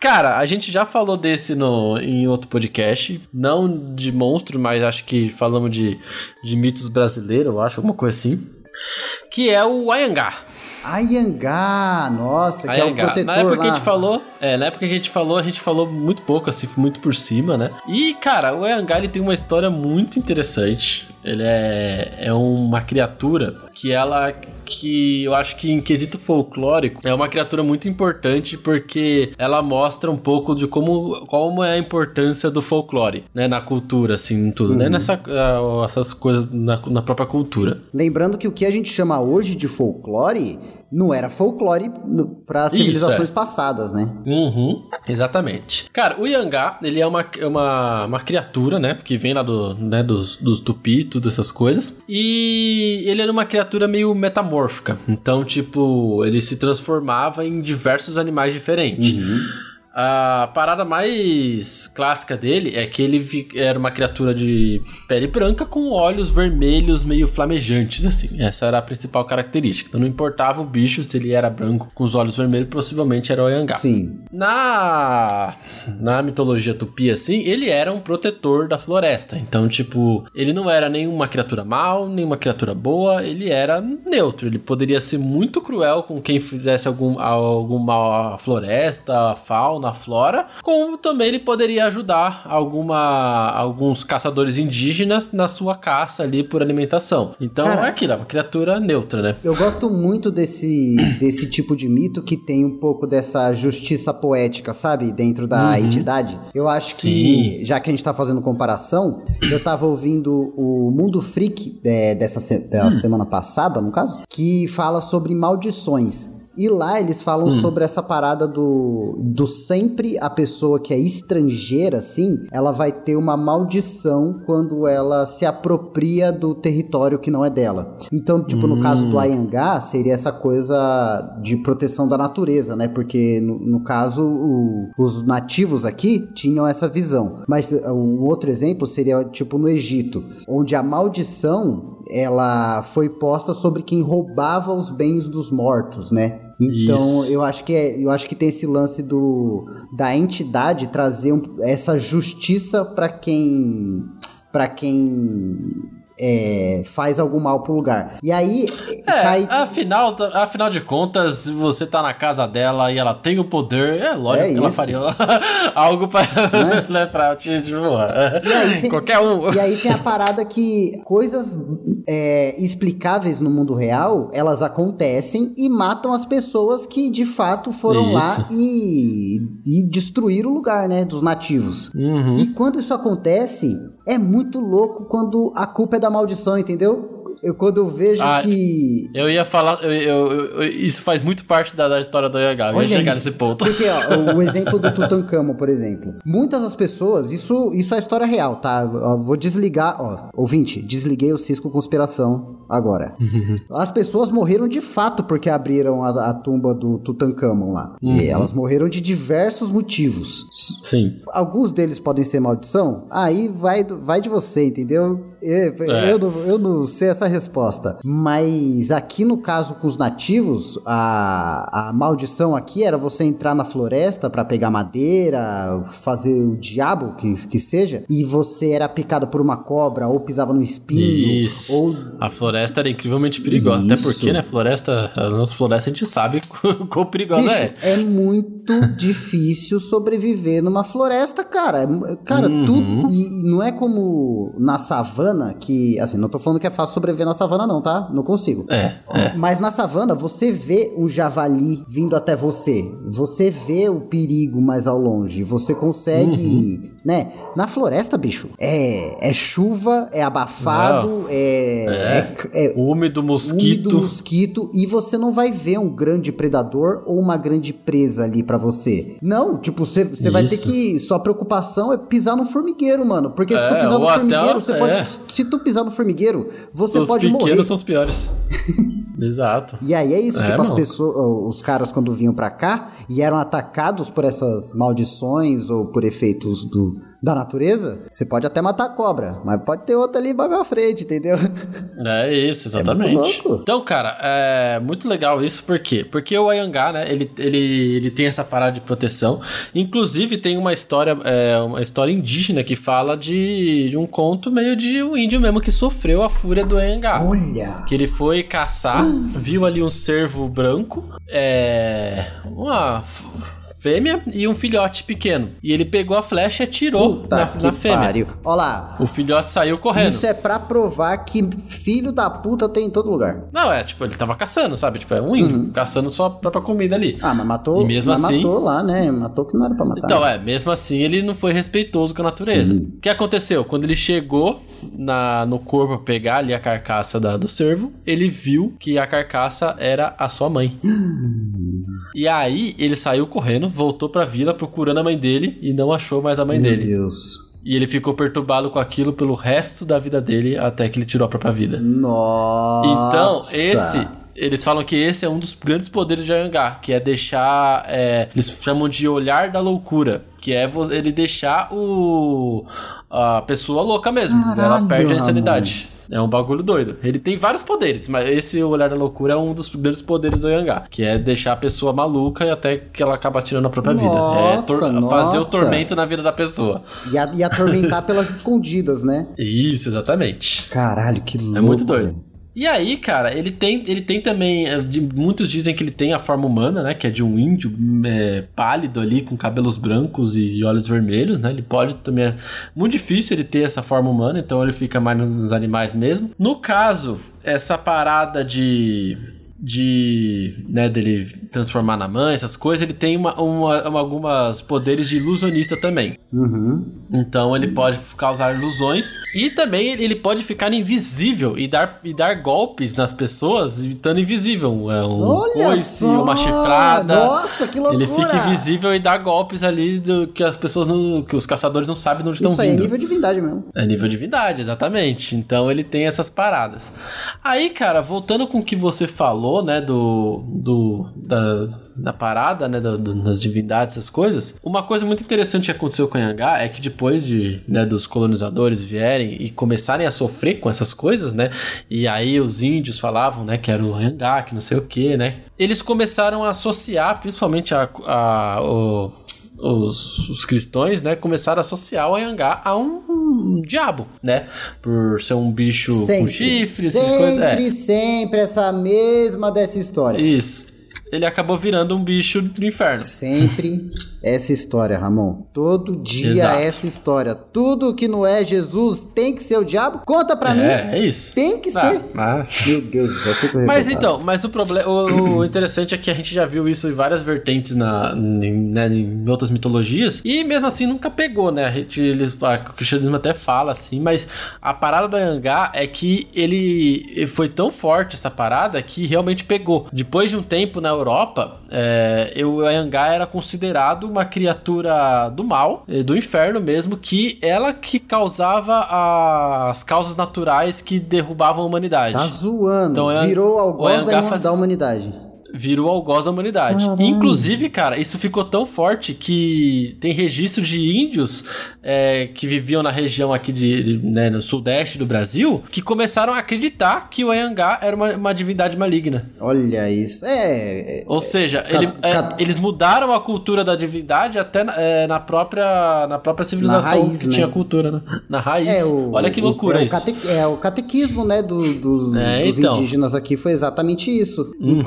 A: Cara, a gente já falou desse no, em outro podcast. Não de monstro, mas acho que falamos de, de mitos brasileiros, eu acho, alguma coisa assim. Que é o Ayangá.
B: Ayangá, nossa, que é o
A: Ayangá.
B: protetor
A: Na época
B: lá.
A: que a gente falou, é, na época que a gente falou, a gente falou muito pouco, assim, muito por cima, né? E, cara, o Ayangá, ele tem uma história muito interessante. Ele é, é uma criatura que ela que eu acho que em quesito folclórico é uma criatura muito importante porque ela mostra um pouco de como, como é a importância do folclore, né, na cultura, assim, em tudo, né, uhum. né, nessa, essas coisas na, na própria cultura.
B: Lembrando que o que a gente chama hoje de folclore não era folclore para civilizações é. passadas, né?
A: Uhum, exatamente. Cara, o Yangá, ele é uma, uma, uma criatura, né, que vem lá do, né, dos, dos tupi, todas essas coisas, e ele era uma criatura meio metamórfica metamórfica. Então, tipo, ele se transformava em diversos animais diferentes. Uhum. A parada mais clássica dele é que ele era uma criatura de pele branca com olhos vermelhos meio flamejantes, assim. Essa era a principal característica. Então não importava o bicho se ele era branco com os olhos vermelhos, possivelmente era o Yangá.
B: Sim.
A: Na, na mitologia tupi, assim, ele era um protetor da floresta. Então, tipo, ele não era nenhuma criatura mal, nenhuma criatura boa, ele era neutro. Ele poderia ser muito cruel com quem fizesse algum, algum mal à floresta, à fauna, fauna, flora, como também ele poderia ajudar alguma, alguns caçadores indígenas na sua caça ali por alimentação. Então Cara, é aquilo, é uma criatura neutra, né?
B: Eu gosto muito desse, (coughs) desse tipo de mito que tem um pouco dessa justiça poética, sabe? Dentro da uhum. entidade. Eu acho Sim. que, já que a gente tá fazendo comparação, eu tava ouvindo o Mundo Freak é, dessa se, da hum. semana passada, no caso, que fala sobre maldições. E lá eles falam hum. sobre essa parada do, do sempre a pessoa que é estrangeira, assim, ela vai ter uma maldição quando ela se apropria do território que não é dela. Então, tipo, hum. no caso do hum. Ayangá, seria essa coisa de proteção da natureza, né? Porque, no, no caso, o, os nativos aqui tinham essa visão. Mas um outro exemplo seria, tipo, no Egito, onde a maldição ela foi posta sobre quem roubava os bens dos mortos, né? Então, Isso. eu acho que é, eu acho que tem esse lance do da entidade trazer um, essa justiça para quem para quem é, faz algum mal pro lugar. E aí.
A: É, cai... afinal, afinal de contas, você tá na casa dela e ela tem o poder, é lógico é que ela faria (laughs) algo pra, né? (laughs) né, pra te tem, Qualquer um.
B: E aí tem a parada que coisas é, explicáveis no mundo real, elas acontecem e matam as pessoas que de fato foram isso. lá e, e destruíram o lugar, né, dos nativos. Uhum. E quando isso acontece, é muito louco quando a culpa é da maldição, entendeu? eu quando eu vejo ah, que.
A: Eu ia falar. Eu, eu, eu, isso faz muito parte da, da história do Yaga. Eu ia chegar isso. nesse ponto.
B: Porque, ó, (laughs) o exemplo do Tutankhamon, por exemplo. Muitas das pessoas, isso, isso é história real, tá? Ó, vou desligar, ó. Ouvinte, desliguei o Cisco Conspiração agora. As pessoas morreram de fato porque abriram a, a tumba do Tutankhamon lá. Uhum. E elas morreram de diversos motivos.
A: Sim.
B: Alguns deles podem ser maldição. Aí vai, vai de você, entendeu? Eu, é. eu, não, eu não sei essa resposta. Mas aqui no caso com os nativos, a, a maldição aqui era você entrar na floresta para pegar madeira, fazer o diabo que, que seja, e você era picado por uma cobra ou pisava no espinho.
A: Isso.
B: Ou...
A: A floresta era incrivelmente perigosa. Isso. Até porque, né, floresta, a nossa floresta a gente sabe (laughs) quão perigosa Bicho, é.
B: É muito (laughs) difícil sobreviver numa floresta, cara. Cara, uhum. tudo. E, e não é como na savana, que, assim, não tô falando que é fácil sobreviver na savana, não, tá? Não consigo.
A: É, é.
B: Mas na savana, você vê um javali vindo até você. Você vê o perigo mais ao longe. Você consegue, uhum. né? Na floresta, bicho, é, é chuva, é abafado, é,
A: é, é, é, úmido, mosquito. Úmido,
B: mosquito. E você não vai ver um grande predador ou uma grande presa ali para você. Não, tipo, você, você vai ter que. Sua preocupação é pisar no formigueiro, mano. Porque se tu é, pisar no formigueiro, você pode. É. Se tu pisar no formigueiro, você
A: os
B: pode
A: morrer.
B: Os pequenos
A: são os piores. (laughs) Exato.
B: E aí é isso, é, tipo, as pessoas, os caras quando vinham para cá e eram atacados por essas maldições ou por efeitos do, da natureza, você pode até matar a cobra, mas pode ter outra ali mais à frente, entendeu?
A: É isso, é exatamente. É então, cara, é muito legal isso, por quê? Porque o Ayangá, né, ele, ele, ele tem essa parada de proteção. Inclusive, tem uma história, é, uma história indígena que fala de, de um conto meio de um índio mesmo que sofreu a fúria do Ayangá.
B: Olha!
A: Que ele foi caçar, viu ali um cervo branco, é, uma fêmea e um filhote pequeno. E ele pegou a flecha e atirou
B: Puta
A: na,
B: que
A: na fêmea.
B: pariu. Ó lá.
A: O filhote saiu correndo.
B: Isso é pra provar que filho da puta tem em todo lugar.
A: Não, é, tipo, ele tava caçando, sabe? Tipo, é um índio, caçando sua própria comida ali.
B: Ah, mas matou.
A: E mesmo
B: mas
A: assim-
B: matou lá, né? Matou que não era pra matar.
A: Então, é, mesmo assim ele não foi respeitoso com a natureza.
B: Sim.
A: O que aconteceu? Quando ele chegou na, no corpo pegar ali a carcaça da- do cervo, ele viu que a carcaça era a sua mãe. e aí ele saiu correndo, voltou pra vila procurando a mãe dele e não achou mais a mãe
B: Meu
A: dele.
B: Deus.
A: E ele ficou perturbado com aquilo pelo resto da vida dele até que ele tirou a própria vida.
B: Nossa.
A: Então, esse. Eles falam que esse é um dos grandes poderes de Angar, que é deixar. é, eles chamam de olhar da loucura. Que é ele deixar o. a pessoa louca mesmo.
B: Caralho,
A: ela perde a insanidade. É um bagulho doido. Ele tem vários poderes, mas esse olhar da loucura é um dos grandes poderes do Yangá, que é deixar a pessoa maluca e até que ela acaba tirando a própria vida. É
B: Nossa,
A: fazer o
B: nossa.
A: tormento na vida da pessoa.
B: E, a- e atormentar (laughs) pelas escondidas, né?
A: Isso, exatamente.
B: Caralho, que louco.
A: É muito doido.
B: velho.
A: E aí, cara, ele tem, ele tem também. de- muitos dizem que ele tem a forma humana, né? Que é de um índio é, pálido ali, com cabelos brancos e olhos vermelhos, né? Ele pode também. É muito difícil ele ter essa forma humana, então ele fica mais nos animais mesmo. No caso, essa parada de. De. né, dele transformar na mãe, essas coisas, ele tem uma, uma, uma- algumas poderes de ilusionista também.
B: Uhum.
A: Então ele pode causar ilusões e também ele pode ficar invisível e dar, e dar golpes nas pessoas estando invisível. É um
B: Olha
A: coice,
B: só!
A: uma chifrada.
B: Nossa, que loucura!
A: Ele fica invisível e dá golpes ali do, que as pessoas não, que os caçadores não sabem de onde estão
B: Isso aí é
A: vindo.
B: nível divindade mesmo.
A: É nível divindade, exatamente. Então ele tem essas paradas. Aí, cara, voltando com o que você falou, né, do, do da, da parada, né, do- do- das divindades, essas coisas. Uma coisa muito interessante que aconteceu com Anhangá é que depois de, né, dos colonizadores vierem e começarem a sofrer com essas coisas, né, e aí os índios falavam, né, que era o Anhangá, que não sei o que, né, eles começaram a associar, principalmente a, a- o- os, os cristãos, né, começaram a associar o Anhangá a um, um diabo, né? Por ser um bicho com
B: Sempre,
A: chifres e
B: sempre,
A: coisa. É,
B: sempre essa mesma dessa história.
A: isso. Ele acabou virando um bicho do inferno.
B: Sempre essa história, Ramon. Todo dia
A: Exato.
B: essa história. Tudo que não é Jesus tem que ser o diabo? Conta pra mim.
A: É, é isso.
B: Tem que
A: Ah,
B: ser.
A: mas-
B: Meu Deus do céu, eu fico
A: Mas
B: revoltado.
A: então, mas o problema, o, o (clears throat) interessante é que a gente já viu isso em várias vertentes na, em, né, em outras mitologias e mesmo assim nunca pegou, né? A gente, eles, a- o cristianismo até fala assim, mas a parada do Anhangá é que ele foi tão forte essa parada que realmente pegou. Depois de um tempo na Europa, é, o Anhangá era considerado uma criatura do mal, eh, do inferno mesmo, que ela que causava as causas naturais que derrubavam a humanidade.
B: Tá zoando.
A: Então, é-
B: Virou
A: o
B: algoz da,
A: faz-
B: da humanidade.
A: Virou algoz da humanidade.
B: Caralho.
A: Inclusive, cara, isso ficou tão forte que tem registro de índios é, que viviam na região aqui de, de- né, no sudeste do Brasil que começaram a acreditar que o Anhangá era uma, uma divindade maligna.
B: Olha isso. É. é-
A: Ou seja, ele- é,
B: ca-
A: eles mudaram a cultura da divindade até na, é, na própria, na própria civilização
B: raiz,
A: que
B: né?
A: tinha cultura, né? Na raiz.
B: é o,
A: Olha que
B: o-
A: loucura
B: é o
A: isso.
B: cate- é o catequismo, né, do- dos,
A: É,
B: dos
A: então.
B: indígenas aqui foi exatamente isso.
A: Uhum.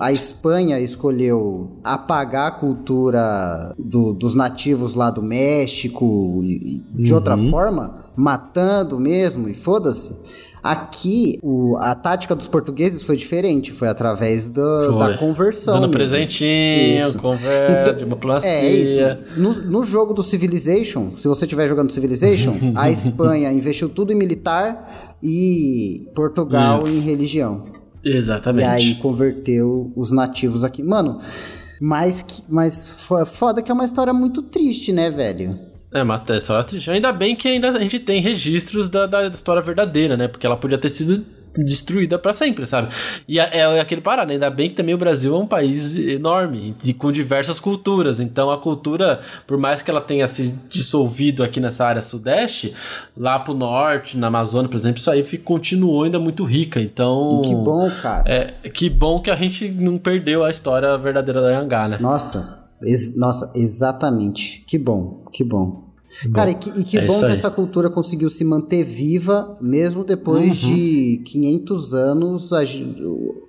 B: A Espanha escolheu apagar a cultura do- dos nativos lá do México e, e de outra
A: Uhum.
B: forma, matando mesmo e foda-se. Aqui, o- a tática dos portugueses foi diferente, foi através da,
A: Foi.
B: da conversão.
A: Dando
B: mesmo.
A: presentinho, conversa,
B: Então,
A: diplomacia.
B: É isso. No, no jogo do Civilization, se você estiver jogando Civilization, (laughs) a Espanha investiu tudo em militar e Portugal
A: Isso.
B: em religião.
A: Exatamente.
B: E aí converteu os nativos aqui. Mano, mas, mas fo- foda que é uma história muito triste, né, velho?
A: É, mas é só triste. Ainda bem que ainda a gente tem registros da, da história verdadeira, né? Porque ela podia ter sido destruída pra sempre, sabe? E é, aquele parado, ainda bem que também o Brasil é um país enorme e com diversas culturas. Então a cultura, por mais que ela tenha se dissolvido aqui nessa área sudeste, lá pro norte, na Amazônia, por exemplo, isso aí continuou ainda muito rica. Então.
B: E que bom, cara.
A: É, que bom que a gente não perdeu a história verdadeira da Yangá, né?
B: Nossa, ex- nossa, exatamente. Que bom, que bom. Cara, e que, e que
A: É
B: bom que essa cultura conseguiu se manter viva, mesmo depois
A: Uhum.
B: de 500 anos a,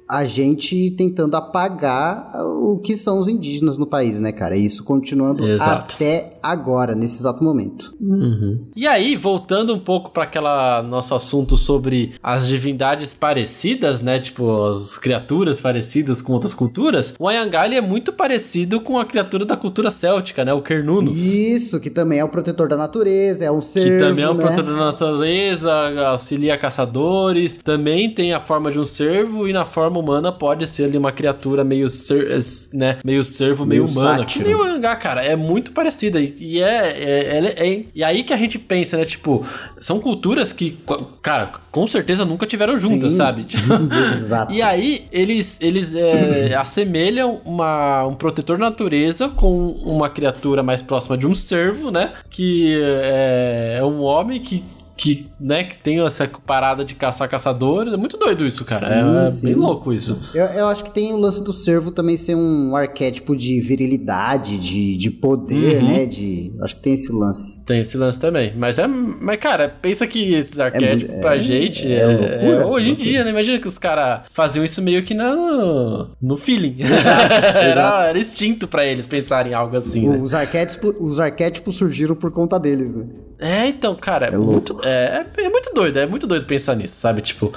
B: a gente tentando apagar o que são os indígenas no país, né, cara? E isso continuando
A: Exato.
B: até agora, nesse exato momento.
A: Uhum. E aí, voltando um pouco para aquela nosso assunto sobre as divindades parecidas, né? Tipo, as criaturas parecidas com outras culturas, o Anhangá ele é muito parecido com a criatura da cultura céltica, né? O Cernunnos.
B: Isso, que também é o protetor da natureza, é um ser.
A: Que também é um
B: né?
A: protetor da natureza, auxilia caçadores, também tem a forma de um cervo e na forma humana pode ser ali uma criatura meio ser, né, meio cervo, meio,
B: Meio
A: humana.
B: sátiro.
A: Que nem o mangá, cara, é muito parecida e, é, é, é, é- e aí que a gente pensa, né, tipo, são culturas que, cara, com certeza nunca tiveram juntas,
B: Sim.
A: sabe? (laughs) (laughs)
B: Exato.
A: E aí, eles, eles é, (clears throat) assemelham uma, um protetor da natureza com uma criatura mais próxima de um servo, né? Que é, é um homem que, que, né, que tem essa parada de caçar caçadores. É muito doido isso, cara.
B: Sim,
A: é
B: sim.
A: bem louco isso.
B: Eu, eu acho que tem o lance do servo também ser um arquétipo de virilidade, de, de poder,
A: Uhum.
B: né? De, acho que tem esse lance.
A: Tem esse lance também. Mas é. Mas, cara, pensa que esses arquétipos
B: muito-
A: pra
B: é-
A: gente.
B: é
A: É,
B: loucura,
A: é hoje em dia, né? Imagina que os caras faziam isso meio que no, no feeling.
B: exato. (laughs)
A: era, era instinto pra eles pensarem em algo assim, né?
B: Os arquétipos, os arquétipos surgiram por conta deles, né?
A: É, então, cara, é,
B: É
A: muito, é, é, é muito doido, é muito doido pensar nisso, sabe? Tipo,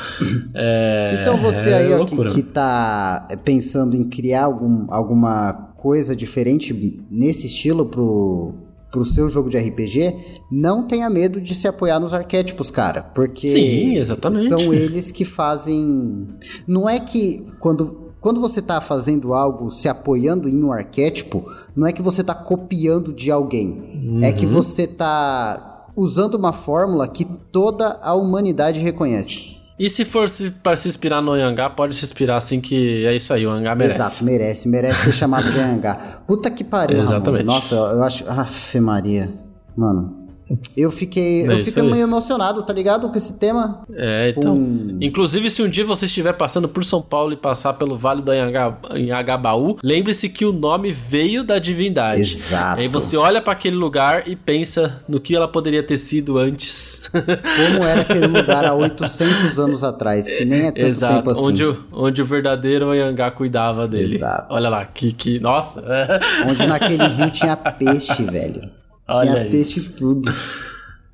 A: é,
B: Então você
A: é
B: aí ó, que, que tá pensando em criar algum, alguma coisa diferente nesse estilo pro, pro seu jogo de RPG, não tenha medo de se apoiar nos arquétipos, cara. Porque
A: Sim, exatamente.
B: são eles que fazem. Não é que quando. Quando você tá fazendo algo se apoiando em um arquétipo, não é que você tá copiando de alguém. É que
A: Uhum.
B: você tá usando uma fórmula que toda a humanidade reconhece.
A: E se for pra se inspirar no Yangá, pode se inspirar assim que é isso aí, o Yangá merece.
B: Exato, merece, merece ser chamado de Anhangá. Puta que pariu, Ramon.
A: Exatamente.
B: Nossa, eu, eu acho. Aff, Maria. Mano. Eu fiquei.
A: É
B: eu fiquei
A: aí.
B: meio emocionado, tá ligado? Com esse tema.
A: É, então.
B: Com-
A: Inclusive, se um dia você estiver passando por São Paulo e passar pelo Vale do Anhangá- Anhangabaú, lembre-se que o nome veio da divindade.
B: Exato.
A: Aí você olha pra aquele lugar e pensa no que ela poderia ter sido antes. (laughs)
B: Como era aquele lugar há 800 anos atrás, que nem é tanto
A: Exato,
B: tempo assim.
A: onde, o, onde o verdadeiro Anhangá cuidava dele.
B: Exato.
A: Olha lá, que, que nossa.
B: Onde naquele rio tinha peixe, velho.
A: Olha
B: tinha peixe
A: isso.
B: e tudo.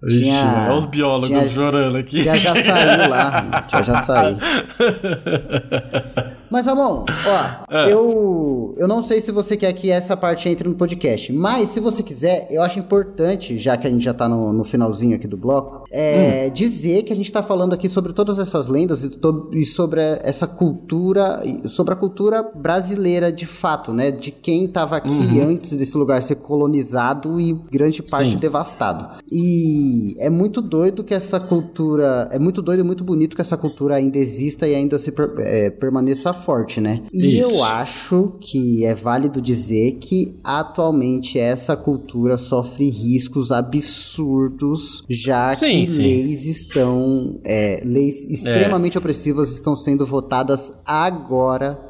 A: Ixi,
B: Tinha-
A: olha os biólogos
B: tinha-
A: chorando aqui.
B: Tinha jaçaí lá, mano. tinha jaçaí. (laughs) Mas, Ramon, ó,
A: É.
B: eu, eu não sei se você quer que essa parte entre no podcast, mas se você quiser, eu acho importante, já que a gente já tá no, no finalzinho aqui do bloco, é,
A: Hum.
B: dizer que a gente tá falando aqui sobre todas essas lendas e, e sobre essa cultura, sobre a cultura brasileira de fato, né? De quem tava aqui antes desse lugar ser colonizado e grande parte
A: Uhum. Sim.
B: devastado. E é muito doido que essa cultura. É muito doido e muito bonito que essa cultura ainda exista e ainda se é, permaneça forte, né? E
A: Isso.
B: eu acho que é válido dizer que atualmente essa cultura sofre riscos absurdos, já
A: Sim,
B: que
A: sim.
B: leis estão. é, leis extremamente opressivas estão sendo votadas agora.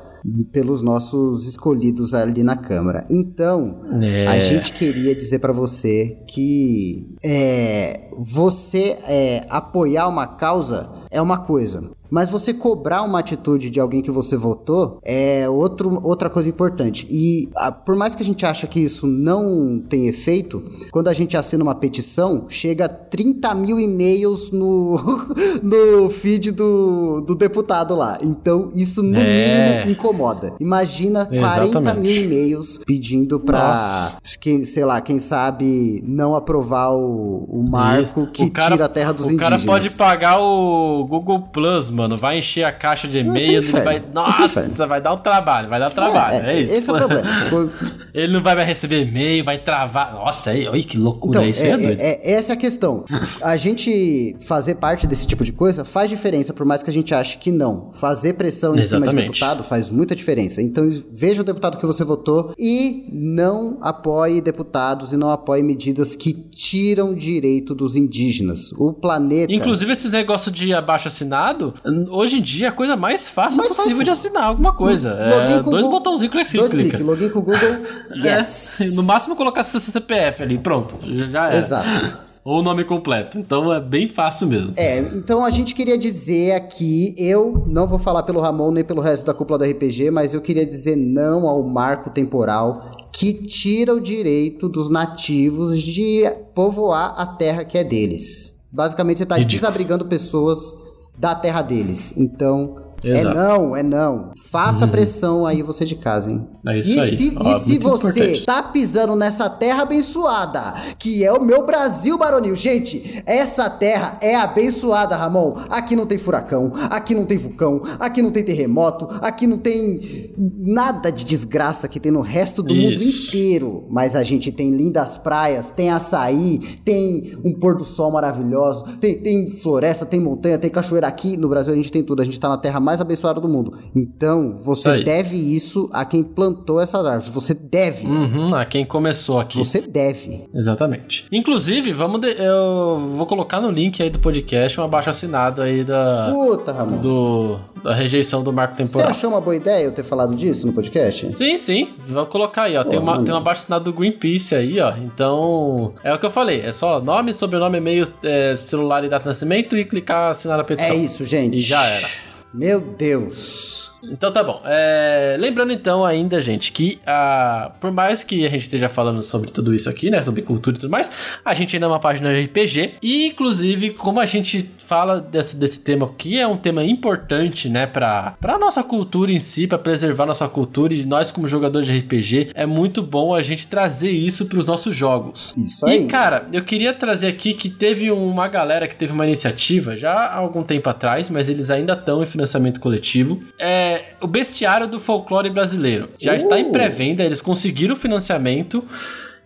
B: Pelos nossos escolhidos ali na Câmara. Então,
A: É.
B: a gente queria dizer pra você que é, você é, apoiar uma causa é uma coisa, mas você cobrar uma atitude de alguém que você votou é outro, outra coisa importante. E ah, por mais que a gente ache que isso não tem efeito, quando a gente assina uma petição, chega a 30 mil e-mails no, (laughs) no feed do, do deputado lá. Então, isso no
A: É.
B: mínimo incomoda. Imagina 40
A: Exatamente.
B: mil e-mails pedindo pra, quem, sei lá, quem sabe não aprovar o, o marco
A: Isso.
B: que
A: O cara-
B: tira a terra dos
A: o
B: indígenas.
A: cara pode pagar o Google Plus, mano. Vai encher a caixa de
B: é
A: e-mail, ele vai.
B: É
A: Nossa, vai dar um trabalho, vai dar trabalho. É, isso.
B: Esse é o problema. (laughs)
A: ele não vai mais receber e-mail, vai travar. Nossa, aí, olha que loucura
B: Então,
A: isso.
B: é,
A: É, doido.
B: é- é- essa é a questão. A gente fazer parte desse tipo de coisa faz diferença, por mais que a gente ache que não. Fazer pressão em cima de
A: Exatamente.
B: deputado faz muita diferença. Então, veja o deputado que você votou e não apoie deputados e não apoie medidas que tiram direito dos indígenas. O planeta.
A: Inclusive, esses negócios de abaixo assinado, hoje em dia é a coisa mais fácil
B: Mais
A: possível
B: fácil.
A: de assinar alguma coisa.
B: Login
A: É,
B: com
A: dois botãozinhos que você
B: Dois
A: clica.
B: cliques, login com o Google, (laughs) yes.
A: É, (laughs) no máximo colocar seu CPF ali, pronto. Já, já era.
B: Exato.
A: ou o nome completo. Então é bem fácil mesmo.
B: É, então a gente queria dizer aqui, eu não vou falar pelo Ramon nem pelo resto da cúpula do RPG, mas eu queria dizer não ao marco temporal que tira o direito dos nativos de povoar a terra que é deles. Basicamente, você está desabrigando pessoas da terra deles. Então, Exato. É não, é não. Faça uhum. pressão aí você de casa, hein?
A: É isso
B: e
A: aí.
B: Se, Ó, e se você importante. tá pisando nessa terra abençoada, que é o meu Brasil, Baronil. Gente, essa terra é abençoada, Ramon. Aqui não tem furacão, aqui não tem vulcão, aqui não tem terremoto, aqui não tem nada de desgraça que tem no resto do isso. mundo inteiro. Mas a gente tem lindas praias, tem açaí, tem um pôr do sol maravilhoso, tem, tem floresta, tem montanha, tem cachoeira. Aqui no Brasil a gente tem tudo. A gente tá na terra mais abençoada do mundo. Então, você Aí. deve isso a quem plantou essas árvores. Você deve.
A: Uhum, a quem começou aqui.
B: Você deve.
A: Exatamente. Inclusive, vamos de... eu vou colocar no link aí do podcast um abaixo assinado aí da.
B: Puta, Ramon.
A: Do... Da rejeição do marco temporal.
B: Você achou uma boa ideia eu ter falado disso no podcast?
A: Sim, sim. Vou colocar aí, ó. Pô, tem, uma, tem um abaixo assinado do Greenpeace aí, ó. Então, é o que eu falei. É só nome, sobrenome, e-mail, é, celular e data de nascimento e clicar assinar a petição.
B: É isso, gente.
A: E já era.
B: Meu Deus.
A: Então tá bom. É, lembrando então ainda, gente, que a, por mais que a gente esteja falando sobre tudo isso aqui, né, sobre cultura e tudo mais, a gente ainda é uma página de RPG e inclusive como a gente fala desse, desse tema que é um tema importante, né, para para nossa cultura em si, para preservar nossa cultura e nós como jogadores de RPG, é muito bom a gente trazer isso para os nossos jogos.
B: Isso aí.
A: E cara, eu queria trazer aqui que teve uma galera que teve uma iniciativa já há algum tempo atrás, mas eles ainda estão em financiamento coletivo. É é, o bestiário do folclore brasileiro. Já uh. está em uh! pré-venda, eles conseguiram o financiamento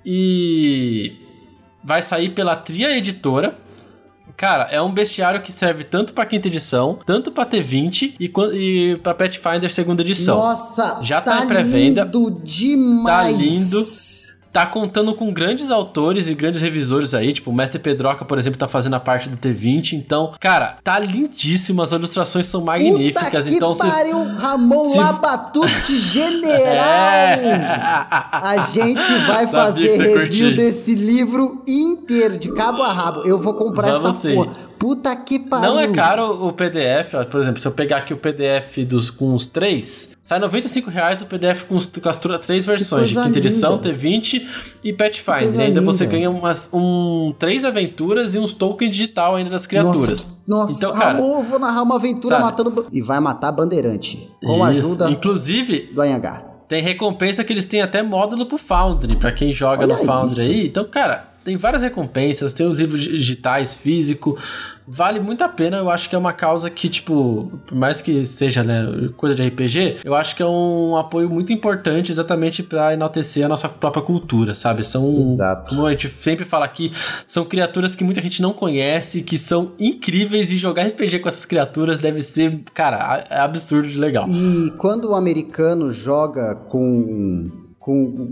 A: e vai sair pela Tria Editora. Cara, é um bestiário que serve tanto para quinta edição, tanto para T20 e, e para Pathfinder segunda edição.
B: Nossa,
A: já tá, tá em pré-venda.
B: Lindo demais.
A: Tá lindo tá contando com grandes autores e grandes revisores aí, tipo o Mestre Pedroca, por exemplo, tá fazendo a parte do T20. Então, cara, tá lindíssimo, as ilustrações são magníficas.
B: Puta
A: então,
B: que pariu, se... (laughs) Ramon se... Labatute (laughs) General! É... A gente vai fazer review desse livro inteiro, de cabo a rabo. Eu vou comprar Vamos essa sim. porra. Puta que pariu.
A: Não é caro o PDF, por exemplo, se eu pegar aqui o PDF dos, com os três, sai 95 reais o PDF com, os, com as três versões, de quinta edição, T20 e Pathfinder. E ainda linda. você ganha umas um, três aventuras e uns tokens digital ainda das criaturas.
B: Nossa, nossa então, cara, amor, vou narrar uma aventura sabe? matando... E vai matar Bandeirante, com a ajuda
A: Inclusive,
B: do Anhangar.
A: Tem recompensa que eles têm até módulo pro Foundry, para quem joga Olha no Foundry isso. aí. Então, cara, tem várias recompensas, tem os livros digitais, físico, vale muito a pena. Eu acho que é uma causa que, tipo, por mais que seja, né, coisa de RPG, eu acho que é um apoio muito importante exatamente para enaltecer a nossa própria cultura, sabe? São,
B: Exato.
A: como a gente sempre fala aqui, são criaturas que muita gente não conhece, que são incríveis e jogar RPG com essas criaturas deve ser, cara, é absurdo de legal.
B: E quando o americano joga com com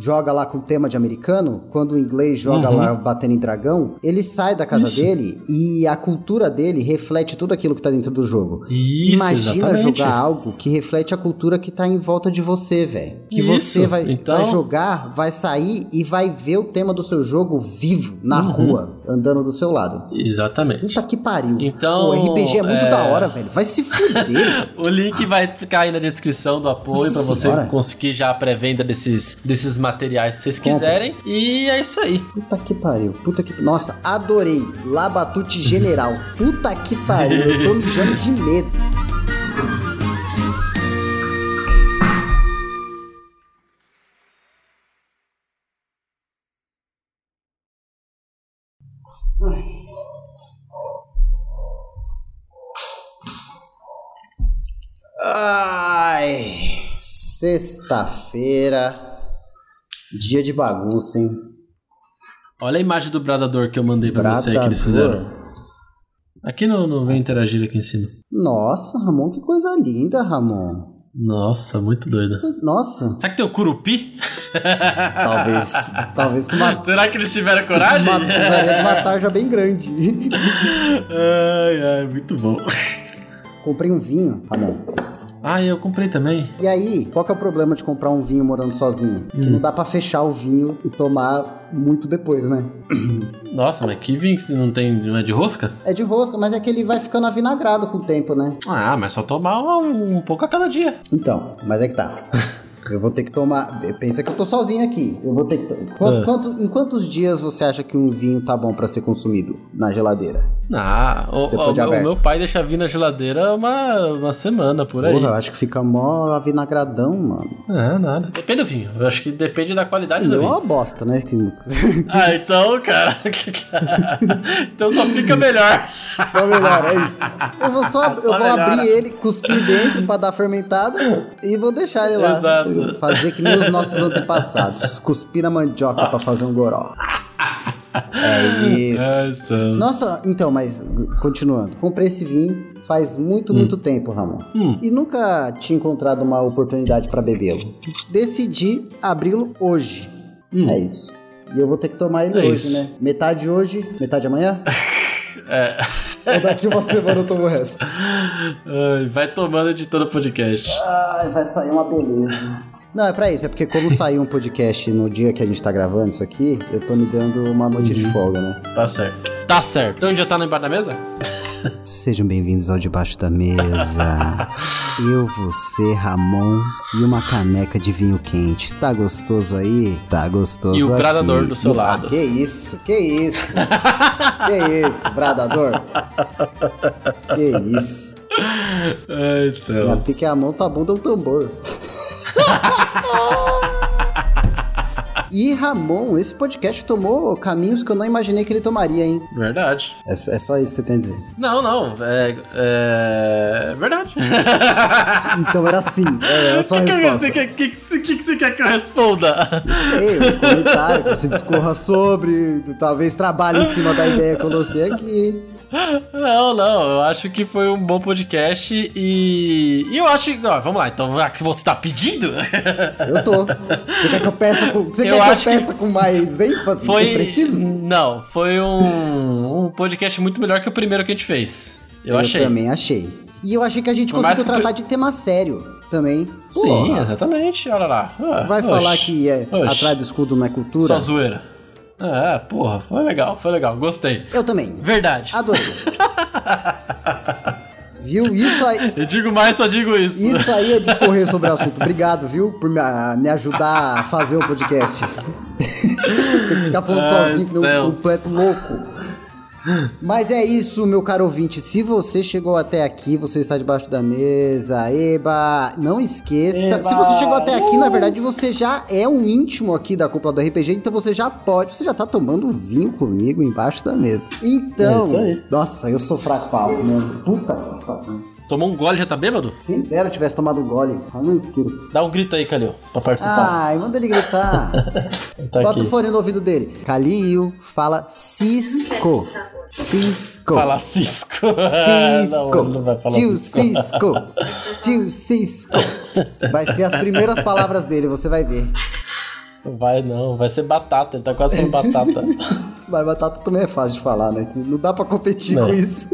B: joga lá com tema de americano, quando o inglês joga uhum. lá batendo em dragão, ele sai da casa Isso. dele e a cultura dele reflete tudo aquilo que tá dentro do jogo.
A: Isso,
B: Imagina
A: exatamente.
B: jogar algo que reflete a cultura que tá em volta de você, velho. Que Isso. você vai, então... vai jogar, vai sair e vai ver o tema do seu jogo vivo na uhum. rua, andando do seu lado.
A: Exatamente.
B: Puta que pariu.
A: Então,
B: o RPG é muito é... da hora, velho. Vai se fuder. (laughs)
A: o link vai ficar aí na descrição do apoio para você conseguir já a pré-venda desses, desses materiais se vocês quiserem. E é isso aí.
B: Puta que pariu. Puta que. Nossa, adorei. Labatute General. (laughs) Puta que pariu. Eu tô mijando de medo. Ai. Sexta-feira. Dia de bagunça, hein?
A: Olha a imagem do bradador que eu mandei pra bradador. você que eles fizeram. Aqui no, no Vem Interagir aqui em cima.
B: Nossa, Ramon, que coisa linda, Ramon.
A: Nossa, muito doida.
B: Nossa.
A: Será que tem o Curupi?
B: talvez. talvez com uma... (laughs)
A: Será que eles tiveram coragem?
B: Uma, de uma tarja bem grande. (laughs)
A: ai, ai, muito bom.
B: Comprei um vinho, Ramon
A: Ah, eu comprei também.
B: E aí, qual que é o problema de comprar um vinho morando sozinho? Que
A: Hum.
B: não dá pra fechar o vinho e tomar muito depois, né? (coughs)
A: Nossa, mas que vinho que não tem não é de rosca?
B: É de rosca, mas é que ele vai ficando avinagrado com o tempo, né?
A: Ah, mas só tomar um, um pouco a cada dia.
B: Então, mas é que tá. (laughs) Eu vou ter que tomar. Pensa que eu tô sozinho aqui. Eu vou ter que. Quanto,
A: Ah.
B: quanto- em quantos dias você acha que um vinho tá bom pra ser consumido na geladeira?
A: Ah, o, o
B: de
A: o meu pai deixa vir na geladeira uma, uma semana por aí.
B: Porra, eu acho que fica mó avinagradão, mano.
A: Ah, nada. Depende do vinho. Eu acho que depende da qualidade do
B: É
A: vinho.
B: uma bosta, né? (laughs)
A: Ah, então, cara. (laughs) então só fica melhor. (laughs)
B: Só melhor, é isso. Eu vou só, eu
A: Só
B: vou
A: melhora.
B: abrir ele, cuspir dentro pra dar fermentada e vou deixar ele lá.
A: Exato.
B: Fazer que nem os nossos antepassados. Cuspir na mandioca pra fazer um goró. (laughs) É isso.
A: Ai, santo.
B: Nossa, então, mas continuando. Comprei esse vinho faz muito, muito tempo, Ramon.
A: Hum.
B: E nunca tinha encontrado uma oportunidade pra bebê-lo. Decidi abri-lo hoje.
A: Hum.
B: É isso. E eu vou ter que tomar ele
A: É
B: hoje,
A: isso.
B: né? Metade hoje, metade amanhã? (laughs)
A: É.
B: Ou daqui uma semana eu tomo o resto.
A: Ai, vai tomando de todo podcast.
B: Ai, vai sair uma beleza. Não, é pra isso, é porque como (laughs) saiu um podcast no dia que a gente tá gravando isso aqui, eu tô me dando uma noite de folga, né?
A: Tá certo. Tá certo. Então já tá no embaixo da mesa?
B: Sejam bem-vindos ao Debaixo da Mesa. (laughs) Eu, você, Ramon e uma caneca de vinho quente. Tá gostoso aí? Tá gostoso
A: E o
B: aqui.
A: bradador do seu
B: E-
A: lado.
B: Ah, que isso, que isso. que isso, bradador. Que isso.
A: Ai, céu.
B: Até que a mão tá bunda é um tambor. (laughs) E Ramon, esse podcast tomou caminhos que eu não imaginei que ele tomaria, hein?
A: Verdade.
B: É, é só isso que você tem a dizer.
A: Não, não. É. É. Verdade. (laughs)
B: Então era assim, é, era só
A: O que, que,
B: resposta.
A: você quer, que, que, que você quer que eu responda?
B: Ei, um comentário, que você discorra sobre, talvez trabalhe em cima da ideia com você aqui.
A: Não, não, eu acho que foi um bom podcast e. E eu acho que. Ó, vamos lá, então, que você tá pedindo.
B: Eu tô. Você quer que eu peça com, você
A: Eu
B: quer que eu
A: que
B: peça com mais ênfase?
A: Foi.
B: Eu preciso?
A: Não, foi um, um podcast muito melhor que o primeiro que a gente fez. Eu, achei.
B: também achei. E eu achei que a gente
A: Por
B: conseguiu
A: que
B: tratar de tema sério também.
A: Sim, exatamente, olha lá. Ah,
B: Vai
A: oxe,
B: falar que é,
A: oxe,
B: atrás do escudo não é cultura?
A: Só zoeira. É, porra, foi legal, foi legal, gostei.
B: Eu também.
A: Verdade.
B: Adorei. (laughs) viu? Isso aí,
A: Eu digo mais, só digo isso.
B: isso aí é discorrer sobre o assunto. Obrigado, viu? Por me, me ajudar a fazer o podcast. (laughs) Tem que ficar falando
A: Ai,
B: sozinho um completo louco. Mas é isso, meu caro ouvinte. Se você chegou até aqui, você está debaixo da mesa. Eba! Não esqueça.
A: Eba!
B: Se você chegou até aqui, na verdade, você já é um íntimo aqui da cúpula do RPG, então você já pode. Você já tá tomando vinho comigo embaixo da mesa. Então.
A: É isso aí.
B: Nossa, eu sou fraco pra mesmo. Puta que pariu.
A: Tomou um gole e já tá bêbado?
B: Quem dera eu tivesse tomado um gole. Não esquilo.
A: Dá um grito aí, Calil, pra participar.
B: Ai, manda ele gritar. (laughs)
A: tá
B: Bota
A: aqui.
B: o fone no ouvido dele. Calil fala Cisco. Cisco.
A: Fala Cisco. (laughs)
B: Cisco.
A: não, não
B: Tio
A: Cisco.
B: Cisco. (laughs) Tio Cisco. Vai ser as primeiras palavras dele, você vai ver.
A: Vai não, vai ser batata, ele tá quase falando batata. (laughs)
B: Mas batata também é fácil de falar, né? Que não dá pra competir
A: Não.
B: com isso.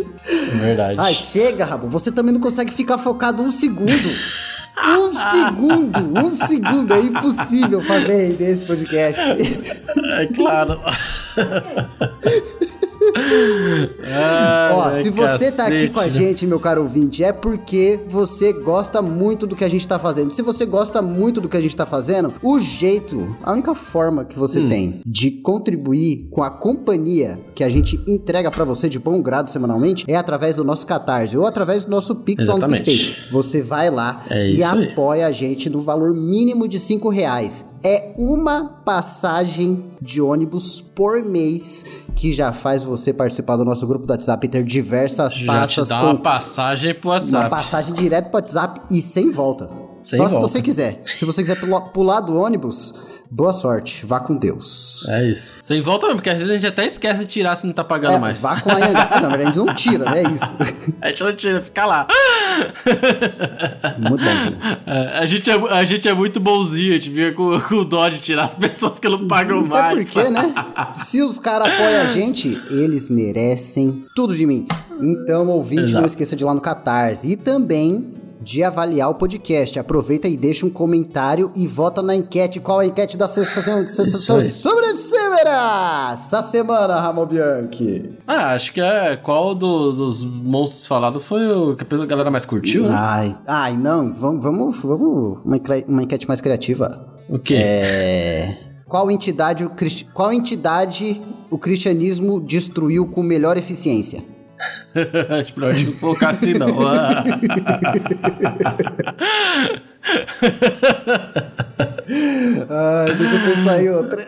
A: Verdade.
B: Ai, chega, Rabo. Você também não consegue ficar focado um segundo. Um segundo, um segundo. É impossível fazer render esse podcast.
A: É claro. (laughs) Ai,
B: Ó, se você tá aqui
A: cacete.
B: com a gente, meu caro ouvinte, é porque você gosta muito do que a gente tá fazendo. Se você gosta muito do que a gente tá fazendo, o jeito, a única forma que você
A: Hum.
B: tem de contribuir com a companhia que a gente entrega pra você de bom grado semanalmente é através do nosso Catarse ou através do nosso Pix on. PicPay. Você vai lá
A: É
B: e
A: isso aí.
B: apoia a gente no valor mínimo de 5 reais. É uma passagem de ônibus por mês que já faz você participar do nosso grupo do WhatsApp e ter diversas
A: Já te
B: pastas
A: dá
B: com
A: uma passagem pro
B: uma
A: WhatsApp.
B: passagem direto pro WhatsApp e sem volta.
A: Sem
B: Só se
A: volta.
B: você quiser. Se você quiser pular, do ônibus, boa sorte. Vá com Deus.
A: É isso. Sem volta mesmo, porque às vezes a gente até esquece de tirar se não tá pagando
B: É,
A: mais.
B: vá com a. Ah, não, na verdade, a gente não tira, né? É isso. (laughs)
A: A gente não tira, fica lá.
B: Muito bonzinho.
A: É, A gente, é, a gente é muito bonzinho, a gente fica com, (laughs) com dó de tirar as pessoas que não pagam
B: Até
A: mais.
B: porque, né? Se os caras apoiam a gente, eles merecem tudo de mim. Então, ouvinte,
A: Exato.
B: não esqueça de ir lá no Catarse. E também de avaliar o podcast. Aproveita e deixa um comentário e vota na enquete. Qual a enquete da sensação sobre essa semana, Ramon Bianchi?
A: Ah, acho que é qual do, dos monstros falados foi o que a galera mais curtiu, né?
B: Ai, ai, não. Vamos, vamos, vamos uma, uma enquete mais criativa.
A: O quê?
B: É. Qual entidade, o, qual entidade o cristianismo destruiu com melhor eficiência? (laughs)
A: Melhor não colocar assim, não.
B: Ai, deixa eu pensar em outra.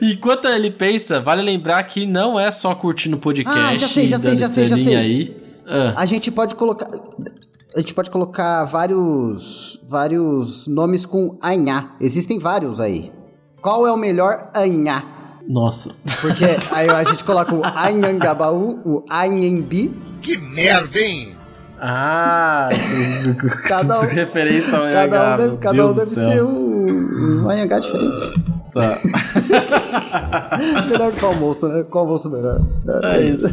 A: Enquanto ele pensa, vale lembrar que não é só curtir no podcast. Ah,
B: já sei, já sei, já sei, já sei. Aí. Ah. A gente pode colocar a gente pode colocar vários vários nomes com anhá. Existem vários aí. Qual é o melhor anhá?
A: Nossa.
B: Porque aí a gente coloca o Anhangabaú, o Anhembi.
C: Que merda, hein?
A: Ah, cada um, (laughs) referência ao
B: cada um deve, cada um deve ser um, um Anhangá diferente. Tá. (laughs) melhor que o almoço, né? Qual almoço melhor?
A: É, é isso.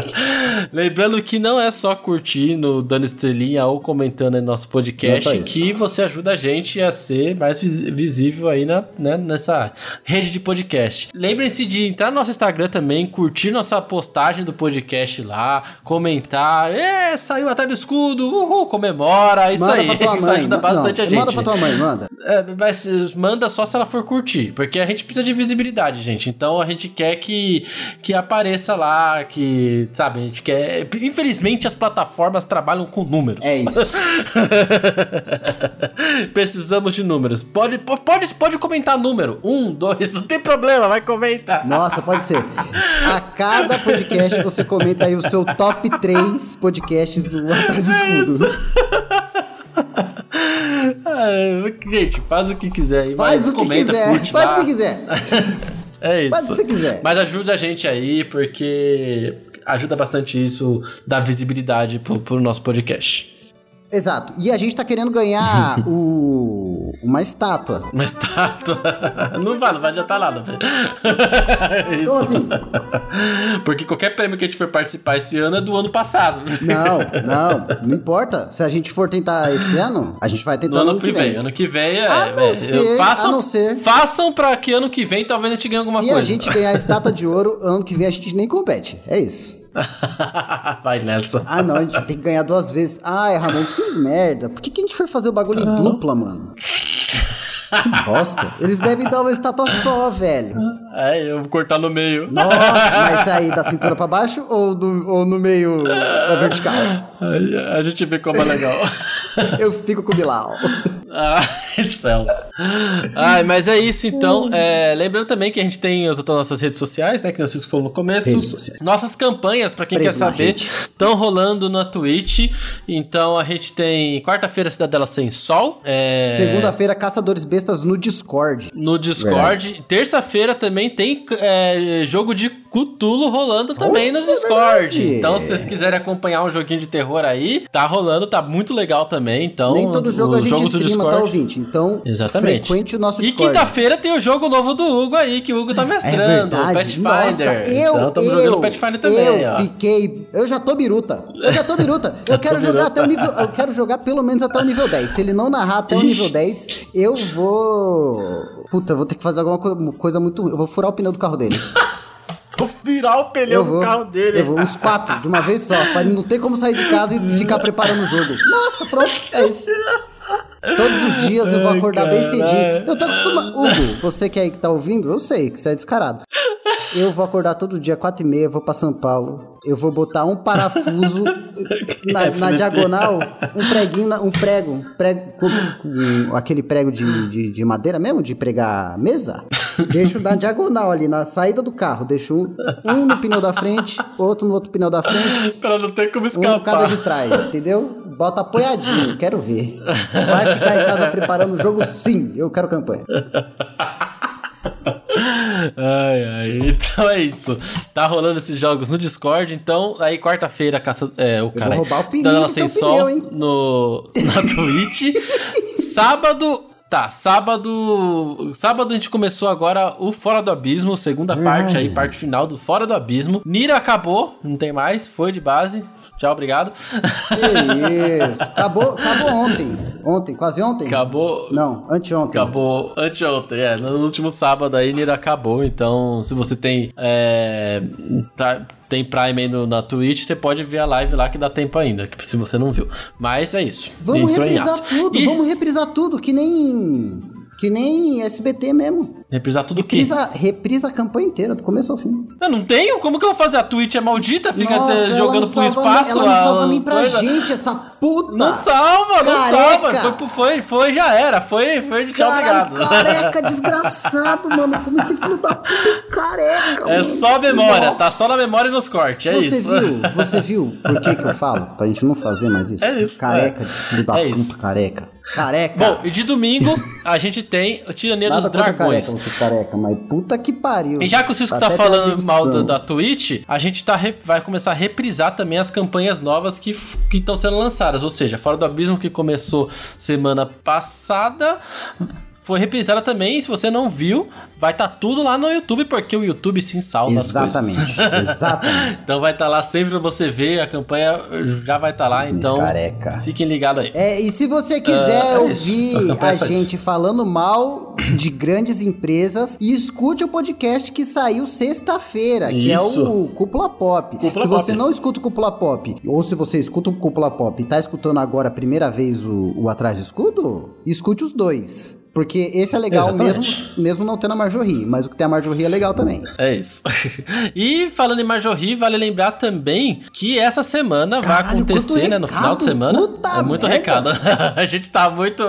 A: (laughs) Lembrando que não é só curtindo, dando estrelinha ou comentando em nosso podcast é que você ajuda a gente a ser mais visível aí na, né, nessa rede de podcast. Lembrem-se de entrar no nosso Instagram também, curtir nossa postagem do podcast lá, comentar. É, saiu atrás do escudo, uhul, comemora, isso
B: manda
A: aí. (laughs)
B: Isso ajuda bastante não, a gente. Manda pra tua mãe, manda.
A: É, mas manda só se ela for curtir porque a gente precisa de visibilidade, gente. Então a gente quer que, que apareça lá, que, sabe, a gente quer. Infelizmente as plataformas trabalham com números.
B: É isso. (laughs)
A: Precisamos de números. Pode, pode, pode comentar número. Um, dois, não tem problema, vai comentar.
B: Nossa, pode ser. A cada podcast você comenta aí o seu top 3 podcasts do Atrás Escudo. (laughs) É
A: gente, faz o que quiser aí.
B: Faz o que comenta, quiser. Faz lá. o que quiser. (laughs)
A: É isso.
B: Faz o que você quiser.
A: Mas ajuda a gente aí, porque ajuda bastante isso, dar visibilidade pro, pro nosso podcast.
B: Exato. E a gente tá querendo ganhar (laughs) o... uma estátua.
A: Uma estátua? (laughs) Não vai, não vai adiantar nada, velho. (laughs)
B: Como assim?
A: Porque qualquer prêmio que a gente for participar esse ano é do ano passado.
B: Não, não. Não importa. Se a gente for tentar esse ano, a gente vai tentar no ano, ano que vem. vem.
A: Ano que vem é...
B: A não, é, ser, façam, a não ser...
A: Façam pra que ano que vem talvez a gente ganhe alguma
B: Se
A: coisa.
B: Se a gente ganhar a estátua de ouro, ano que vem a gente nem compete. É isso. (laughs)
A: Vai nessa.
B: Ah, não, a gente tem que ganhar duas vezes. Ai, Ramon, que merda. Por que, que a gente foi fazer o bagulho em dupla, mano? Que bosta. Eles devem dar uma estátua só, velho.
A: É, eu vou cortar no meio.
B: Nossa, mas sair da cintura pra baixo ou, do, ou no meio da vertical?
A: A gente vê como é legal. (laughs) (laughs)
B: eu fico com o Bilal. (laughs)
A: Ah, céus. Ai, mas é isso então. É, lembrando também que a gente tem todas as nossas redes sociais, né? Que nós falou no começo. Nossas campanhas, para quem Preso quer saber, estão rolando na Twitch. Então a gente tem quarta-feira Cidadela Sem Sol. É...
B: Segunda-feira Caçadores Bestas no Discord.
A: No Discord. Terça-feira também tem é, jogo de Cutulo rolando também oh, no Discord. É então, se vocês quiserem acompanhar um joguinho de terror aí, tá rolando, tá muito legal também. Então,
B: Nem todo jogo a gente streama, tá, ouvinte? Então,
A: Exatamente.
B: frequente o nosso
A: Discord. E quinta-feira tem o jogo novo do Hugo aí, que o Hugo tá é mestrando, é o Pathfinder. Nossa,
B: eu, então, estamos jogando Pathfinder também, Eu ó. fiquei... Eu já tô biruta. Eu já tô biruta. (laughs) Eu quero jogar até o nível... Eu quero jogar pelo menos até o nível 10. Se ele não narrar até o nível 10, eu vou... Puta, vou ter que fazer alguma coisa muito... Eu vou furar o pneu do carro dele. (laughs)
A: Vou virar o pneu do carro dele.
B: Eu vou, os quatro, de uma vez só, pra não ter como sair de casa e ficar preparando o jogo. Nossa, pronto, é isso. Todos os dias eu vou acordar Ai, bem cedinho. Eu tô acostumado. Hugo, você que aí que tá ouvindo, eu sei que você é descarado. Eu vou acordar todo dia, quatro e meia, vou pra São Paulo. Eu vou botar um parafuso (laughs) na, na diagonal, um preguinho, um prego, um prego aquele prego de, de, de, madeira mesmo, de pregar mesa. Deixo na diagonal ali, na saída do carro. Deixo um, um no pneu da frente, outro no outro pneu da frente.
A: pra não ter como escapar.
B: Um cada de trás, entendeu? Bota apoiadinho, (laughs) quero ver. Vai ficar em casa preparando o jogo? Sim, eu quero campanha.
A: ai, ai. Então é isso. Tá rolando esses jogos no Discord. Então, aí quarta-feira, caça, é, o cara.
B: Vou roubar o pneu sem sol hein?
A: no na (laughs) Twitch. Sábado Tá, sábado. Sábado a gente começou agora o Fora do Abismo, segunda parte aí, parte final do Fora do Abismo. Nira acabou, não tem mais, foi de base. Tchau, obrigado.
B: Que isso. Acabou, acabou ontem. Ontem, quase ontem?
A: Acabou.
B: Não, anteontem.
A: Acabou anteontem, é. No último sábado aí, Nira acabou. Então, se você tem. É, tá- tem Prime aí no- na Twitch, você pode ver a live lá que dá tempo ainda, se você não viu. Mas é isso.
B: Vamos
A: Entrou
B: reprisar tudo,
A: E
B: vamos reprisar tudo, que nem. Que nem SBT mesmo.
A: reprisar tudo o quê?
B: Reprisa, a campanha inteira, do começo ao fim.
A: Eu não tenho? Como que eu vou fazer? A Twitch é maldita? Fica
B: Nossa, ela
A: jogando pro espaço?
B: Ela não
A: a-
B: salva nem pra
A: coisa.
B: gente, essa puta.
A: Não salva, não
B: Careca.
A: salva. Foi, foi, foi, já era. Foi, foi de tchau, obrigado.
B: careca, (laughs) desgraçado, mano. Como esse filho da puta é careca,
A: É
B: mano.
A: só a memória,
B: Nossa.
A: tá só na memória e nos cortes, é
B: você
A: isso.
B: viu? (laughs) Você viu por que que eu falo? Pra gente não fazer mais isso.
A: É isso,
B: Careca
A: é.
B: de filho da
A: É
B: puta,
A: isso.
B: careca. Careca.
A: Bom, e de domingo a gente tem o Tirania dos
B: Nada
A: Dragões.
B: careca, você careca, mas puta que pariu.
A: E já que o Cisco tá,
B: tem
A: falando mal da, da Twitch, a gente tá vai começar a reprisar também as campanhas novas que estão sendo lançadas. Ou seja, Fora do Abismo, que começou semana passada, foi reprisada também. Se você não viu, vai estar tudo lá no YouTube, porque o YouTube sim salva as coisas.
B: Exatamente, (laughs) exatamente.
A: então vai estar lá sempre pra você ver, a campanha já vai estar lá, então
B: careca.
A: fiquem ligados aí.
B: É, e se você quiser
A: é isso.
B: ouvir
A: As
B: a gente falando mal de grandes empresas, escute o podcast que saiu sexta-feira, que é
A: Isso.
B: o Cúpula Pop.
A: Cúpula
B: se você
A: Pop.
B: não escuta o Cúpula Pop, ou se você escuta o Cúpula Pop e tá escutando agora a primeira vez o, o Atrás de Escudo, escute os dois. Porque esse é legal mesmo,
A: Exatamente.
B: mesmo não tendo a Marjorie, mas o que tem a Marjorie é legal também.
A: É isso. (laughs) e falando em Marjorie, vale lembrar também que essa semana vai
B: Caralho,
A: acontecer,
B: quanto
A: né? No final de semana. é muito
B: merda.
A: recado. (laughs) a gente tá muito.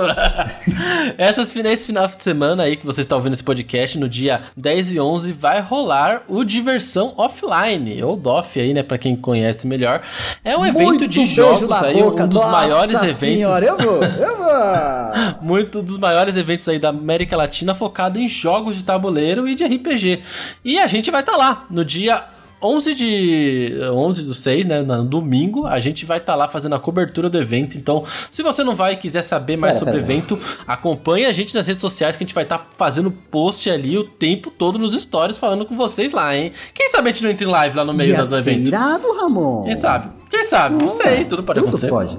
A: (laughs) Essas, esse final de semana aí que você está ouvindo esse podcast, no dia 10 e 11, vai rolar o Diversão Offline, ou DOF aí, né? Pra quem conhece melhor. É um evento
B: Muito
A: de
B: beijo
A: jogos aí,
B: boca.
A: um dos
B: Nossa
A: maiores eventos.
B: Senhora, eu vou, eu vou.
A: muito dos maiores eventos aí da América Latina focado em jogos de tabuleiro e de RPG. E a gente vai estar lá no dia 11 de 11 do 6, né, no domingo, a gente vai estar lá fazendo a cobertura do evento. Então, se você não vai e quiser saber mais
B: Pera,
A: sobre o evento, acompanhe a gente nas redes sociais que a gente vai estar fazendo post ali o tempo todo nos stories falando com vocês lá, hein? Quem sabe a gente não entra em live lá no meio
B: Ia
A: do
B: ser
A: evento?
B: irado, Ramon.
A: Quem sabe? Quem sabe? Não sei, tudo pode
B: tudo
A: acontecer.
B: pode.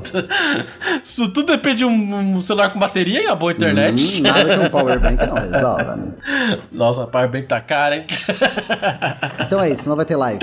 B: (laughs)
A: Isso tudo depende de um, um celular com bateria e uma boa internet.
B: Hum, nada que um powerbank não resolva. né? (laughs)
A: Nossa, a Powerbank tá cara, hein? (laughs)
B: Então é isso, não vai ter live.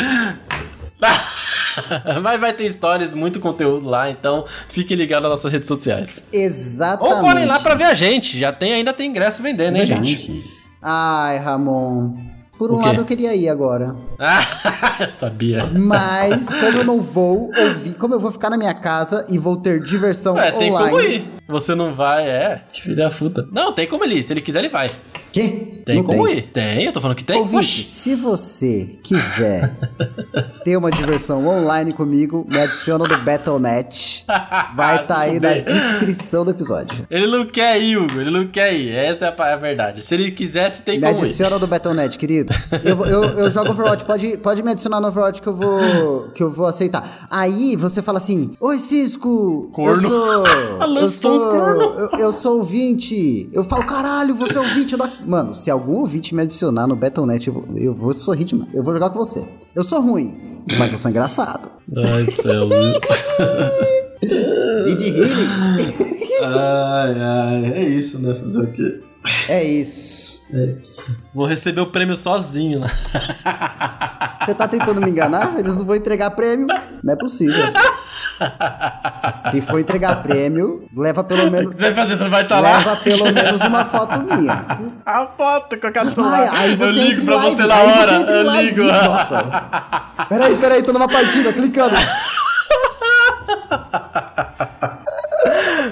A: Mas vai ter stories, muito conteúdo lá, então fiquem ligados nas nossas redes sociais.
B: Exatamente.
A: Ou colhem lá pra ver a gente. Já tem, ainda tem ingresso vendendo, hein, gente?
B: Ai, Ramon. Por um lado eu queria ir agora.
A: Ah, (laughs) sabia.
B: Mas como eu não vou ouvir, como eu vou ficar na minha casa e vou ter diversão
A: É, tem
B: online.
A: como ir. Você não vai, é. Que filha da puta. Não, tem como ele ir. Se ele quiser, ele vai.
B: Quê?
A: Tem
B: Não
A: como ir. Tem, eu tô falando que tem.
B: Ouvinte, se você quiser (laughs) ter uma diversão online comigo, me adiciona no Battle.net. Vai estar (laughs) aí na descrição do episódio.
A: Ele não quer ir, Hugo. Ele não quer ir. Essa é a verdade. Se ele quisesse, tem
B: Me
A: como ir.
B: adiciona no Battle.net, querido. Eu, eu, eu jogo Overwatch, pode, pode me adicionar no Overwatch que eu vou que eu vou aceitar. Aí você fala assim: Oi, Cisco,
A: Corno. (laughs)
B: eu sou. eu sou. Eu, eu sou ouvinte. Eu falo, caralho, você é ouvinte. Eu não- Mano, se algum ouvinte me adicionar no Battle.net, eu vou, eu vou sorrir demais. Eu vou jogar com você. Eu sou ruim, mas eu sou engraçado.
A: Ai, céu. (laughs)
B: E de healing.
A: ai, ai. É isso, né? Fazer o quê?
B: É isso.
A: É. Vou receber o prêmio sozinho, né? (laughs)
B: Você tá tentando me enganar? Eles não vão entregar prêmio. Não é possível. Se for entregar prêmio, leva pelo menos.
A: você vai fazer? Você vai estar lá?
B: Leva pelo menos uma foto minha.
A: A foto com a
B: Ai,
A: celular.
B: você
A: Eu ligo pra
B: live,
A: você na hora. Eu
B: live.
A: ligo.
B: Nossa. Peraí, peraí, tô numa partida, clicando. (laughs)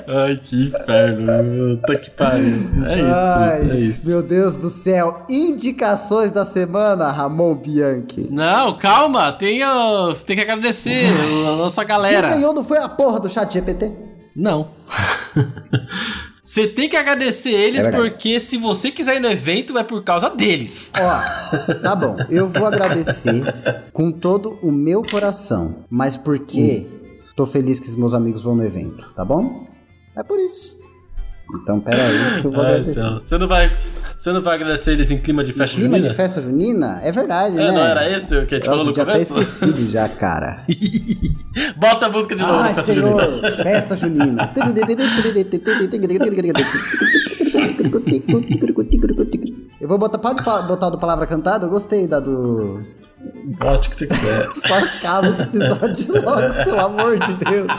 A: Ai, que inferno. Puta que pariu. É isso.
B: Ai,
A: é isso.
B: meu Deus do céu. Indicações da semana, Ramon Bianchi.
A: Não, calma. Tem, ó, você tem que agradecer a nossa
B: Quem
A: galera.
B: ganhou não foi a porra do chat GPT?
A: Não. (laughs) Você tem que agradecer eles
B: É
A: porque se você quiser ir no evento é por causa deles.
B: Ó, tá bom. Eu vou agradecer com todo o meu coração. Mas porque tô feliz que os meus amigos vão no evento, tá bom? É por isso. Então, pera aí que eu vou
A: Ah,
B: agradecer.
A: então, Você não vai. Você não vai agradecer eles em clima de festa
B: Clima
A: junina?
B: de festa junina? É verdade,
A: É,
B: né?
A: não era esse o que a gente falou no
B: já até
A: começo?
B: esquecido já, cara. (laughs)
A: Bota a música de novo
B: Ai,
A: festa
B: senhor,
A: junina.
B: festa junina. (laughs) Eu vou botar, pode botar do Palavra Cantada? Eu gostei da do...
A: Bote o que você quiser. (laughs)
B: Só acaba esse episódio logo, pelo amor de Deus.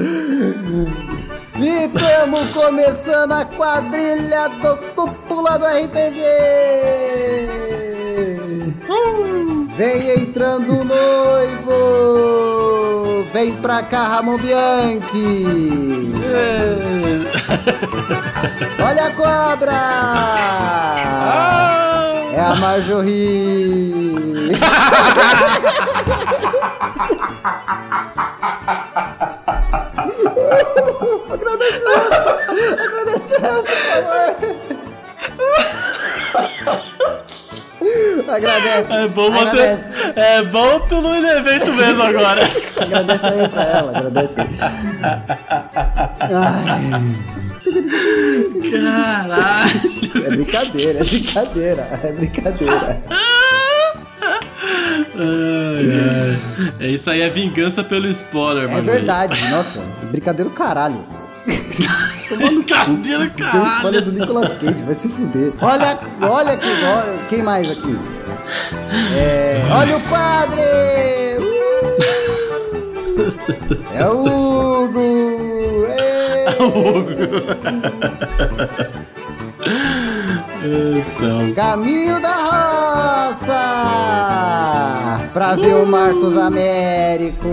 B: E estamos começando a quadrilha do Cúpula do RPG! Vem entrando o noivo! Vem pra cá, Ramon Bianchi! Olha a cobra! É a Marjorie! (laughs) (laughs) Agradecemos, por favor! Agradece!
A: É bom você. É bom tu no evento mesmo agora.
B: Agradece aí pra ela, agradece. Ai,
A: Caralho.
B: é brincadeira, é brincadeira, é brincadeira.
A: Ai, ai. É isso aí, é vingança pelo spoiler,
B: É
A: mano.
B: verdade, nossa, brincadeira o caralho.
A: Cadê o
B: Deu
A: caralho?
B: spoiler do Nicolas Cage, vai se fuder. Olha, olha quem, olha, quem mais aqui? É, olha o padre! Uh! É o Hugo! Ei! (laughs)
A: Ai, céus.
B: Caminho da roça! Pra ver o Marcos Américo!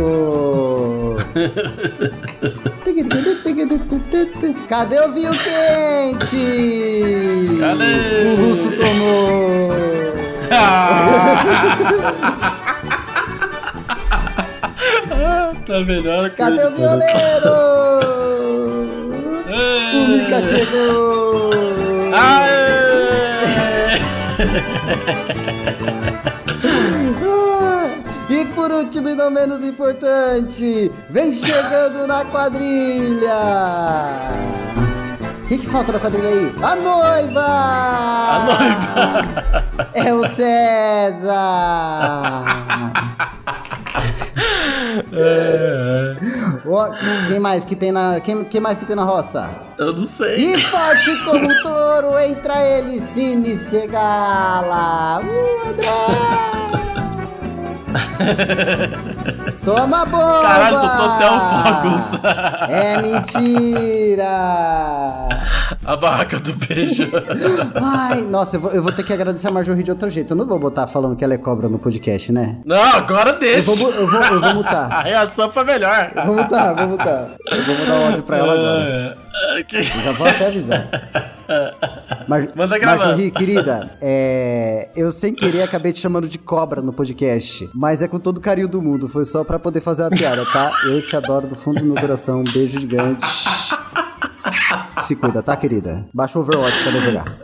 B: Cadê o vinho quente?
A: Cadê?
B: O russo tomou! (laughs)
A: Tá melhor
B: Cadê o violeiro? (laughs) O Mika chegou! (laughs) E por último e não menos importante, vem chegando na quadrilha! O que, que falta na quadrilha aí? A noiva! A
A: noiva! (laughs)
B: É o César!
A: É,
B: Ó, quem mais que tem na. Quem, quem mais que tem na roça?
A: eu não sei.
B: E forte como um touro, entra ele, Cine Segala! Uh, André! (laughs) Toma bomba!
A: Caralho, soltou até o Fogos.
B: É mentira!
A: A barraca do beijo.
B: Ai, nossa, eu vou, eu vou ter que agradecer a Marjorie de outro jeito. Eu não vou botar falando que ela é cobra no podcast, né?
A: Não, agora
B: Eu
A: deixa.
B: vou, mu- eu vou, eu vou mutar. (laughs)
A: A reação foi melhor.
B: Eu vou mutar, vou mutar. Eu vou mudar o áudio pra ela agora.
A: Ah, que-
B: Já vou até avisar. (laughs) Mar
A: Manda gravar.
B: Marjorie, querida, é, eu sem querer acabei te chamando de cobra no podcast, mas é com todo o carinho do mundo, foi só pra poder fazer a piada, tá? Eu te adoro do fundo do meu coração, um beijo gigante. Se cuida, tá, querida? Baixa o Overwatch pra jogar.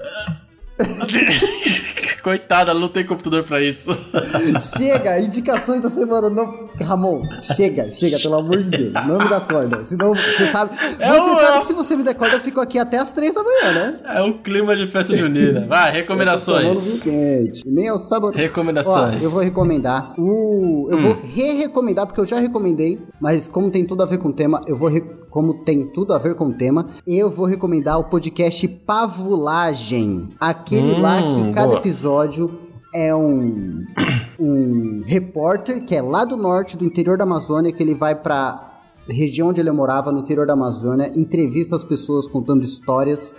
B: (laughs)
A: Coitada, não tem computador pra isso. (laughs)
B: Chega, indicações da semana. Não... Ramon, chega, chega, pelo amor de Deus. Não me dá corda. Senão você sabe. Você
A: o-
B: sabe que se você me der corda, eu fico aqui até as três da manhã, né?
A: É um clima de festa junina. Vai, recomendações.
B: Nem é o sabor.
A: Recomendações.
B: Ó, eu vou recomendar. O... Eu vou re-recomendar, porque eu já recomendei, mas como tem tudo a ver com o tema, eu vou. re- Como tem tudo a ver com o tema, eu vou recomendar o podcast Pavulagem. Aquele lá que
A: Hum,
B: cada
A: boa.
B: episódio é um, um repórter que é lá do norte, do interior da Amazônia, que ele vai pra região onde ele morava, no interior da Amazônia, entrevista as pessoas contando histórias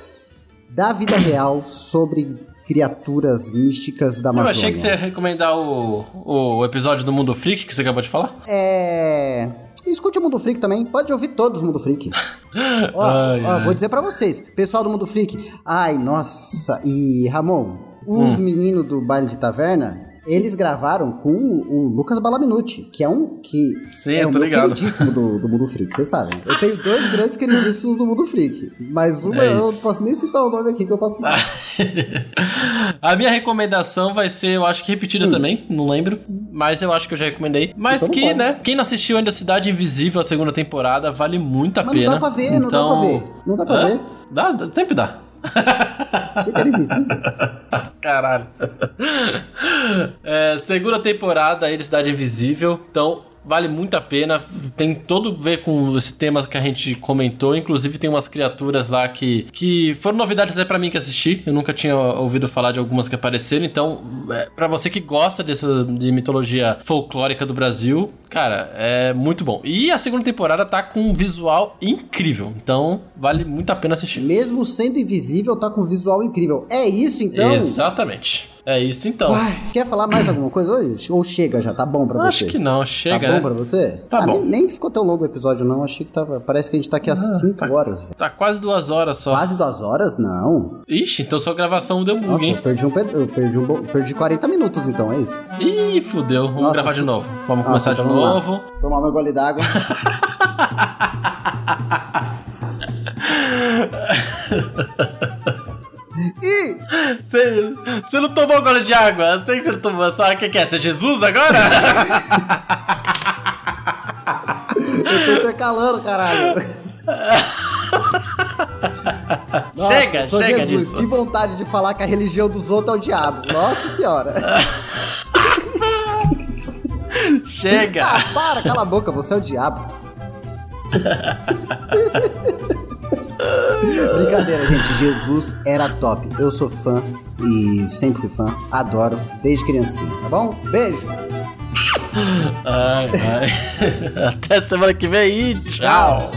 B: da vida real sobre criaturas místicas da
A: Eu
B: Amazônia.
A: achei que você ia recomendar o, o episódio do Mundo Freak que você acabou de falar.
B: É. Escute o Mundo Freak também. Pode ouvir todos o Mundo Freak. (laughs) ó,
A: Ai,
B: ó,
A: ai.
B: vou dizer pra vocês. Pessoal do Mundo Freak. Ai, nossa. E Ramon, os
A: Hum.
B: meninos do baile de taverna, Eles gravaram com o, Lucas Balaminuti, que é um que
A: Sim,
B: é o meu
A: ligado.
B: queridíssimo do, do Mundo Freak, vocês sabem. Eu tenho dois grandes queridíssimos do Mundo Freak, mas uma
A: É
B: eu não posso nem citar o nome aqui que eu posso dar. (laughs)
A: a minha recomendação vai ser, eu acho que repetida também, não lembro, mas eu acho que eu já recomendei. Mas
B: Então não
A: que,
B: pode.
A: né, quem não assistiu ainda Cidade Invisível, a segunda temporada, vale muito a
B: Mas não
A: pena.
B: dá pra ver, não dá
A: Então-
B: pra ver. Não dá pra
A: Hã?
B: ver.
A: Dá, sempre dá.
B: Achei que era invisível.
A: Caralho. É, segunda temporada aí de Cidade Invisível. Então, vale muito a pena. Tem todo a ver com esse tema que a gente comentou. Inclusive, tem umas criaturas lá que, que foram novidades até pra mim que assisti. Eu nunca tinha ouvido falar de algumas que apareceram. Então, é, pra você que gosta dessa, de mitologia folclórica do Brasil, cara, é muito bom. E a segunda temporada tá com um visual incrível. Então, vale muito a pena assistir.
B: Mesmo sendo invisível, tá com um visual incrível. É isso então?
A: Exatamente. É isso então.
B: Uai, quer falar mais alguma coisa hoje? Ou chega já? Tá bom pra você?
A: Acho que não, chega,
B: Tá bom
A: né?
B: pra você?
A: Tá
B: Ah,
A: bom.
B: Nem, nem ficou tão longo o episódio, não. Achei que tava. Parece que a gente tá aqui há 5 horas. velho.
A: Tá quase duas horas só.
B: Quase duas horas? Não.
A: Ixi, então sua gravação deu bug,
B: Nossa, eu
A: hein?
B: perdi, um, eu perdi, um, perdi 40 minutos, então, é isso?
A: Ih, fudeu. Vamos
B: Nossa,
A: gravar de novo. Vamos
B: Nossa,
A: começar de
B: vamos lá.
A: novo.
B: Tomar meu gole d'água. (laughs) Ih!
A: Você não tomou agora de água? Eu sei que você não tomou. Só o que, que é? Você é Jesus agora?
B: Eu tô intercalando, caralho. Nossa,
A: Chega, chega
B: Jesus,
A: disso.
B: Que vontade de falar que a religião dos outros é o diabo. Nossa senhora.
A: Chega!
B: Ah, para, cala a boca, você é o diabo. (laughs) Brincadeira, gente. Jesus era top. Eu sou fã e sempre fui fã. Adoro, desde criancinha, tá bom? Beijo.
A: Ai, ai. (laughs) Até semana que vem e tchau.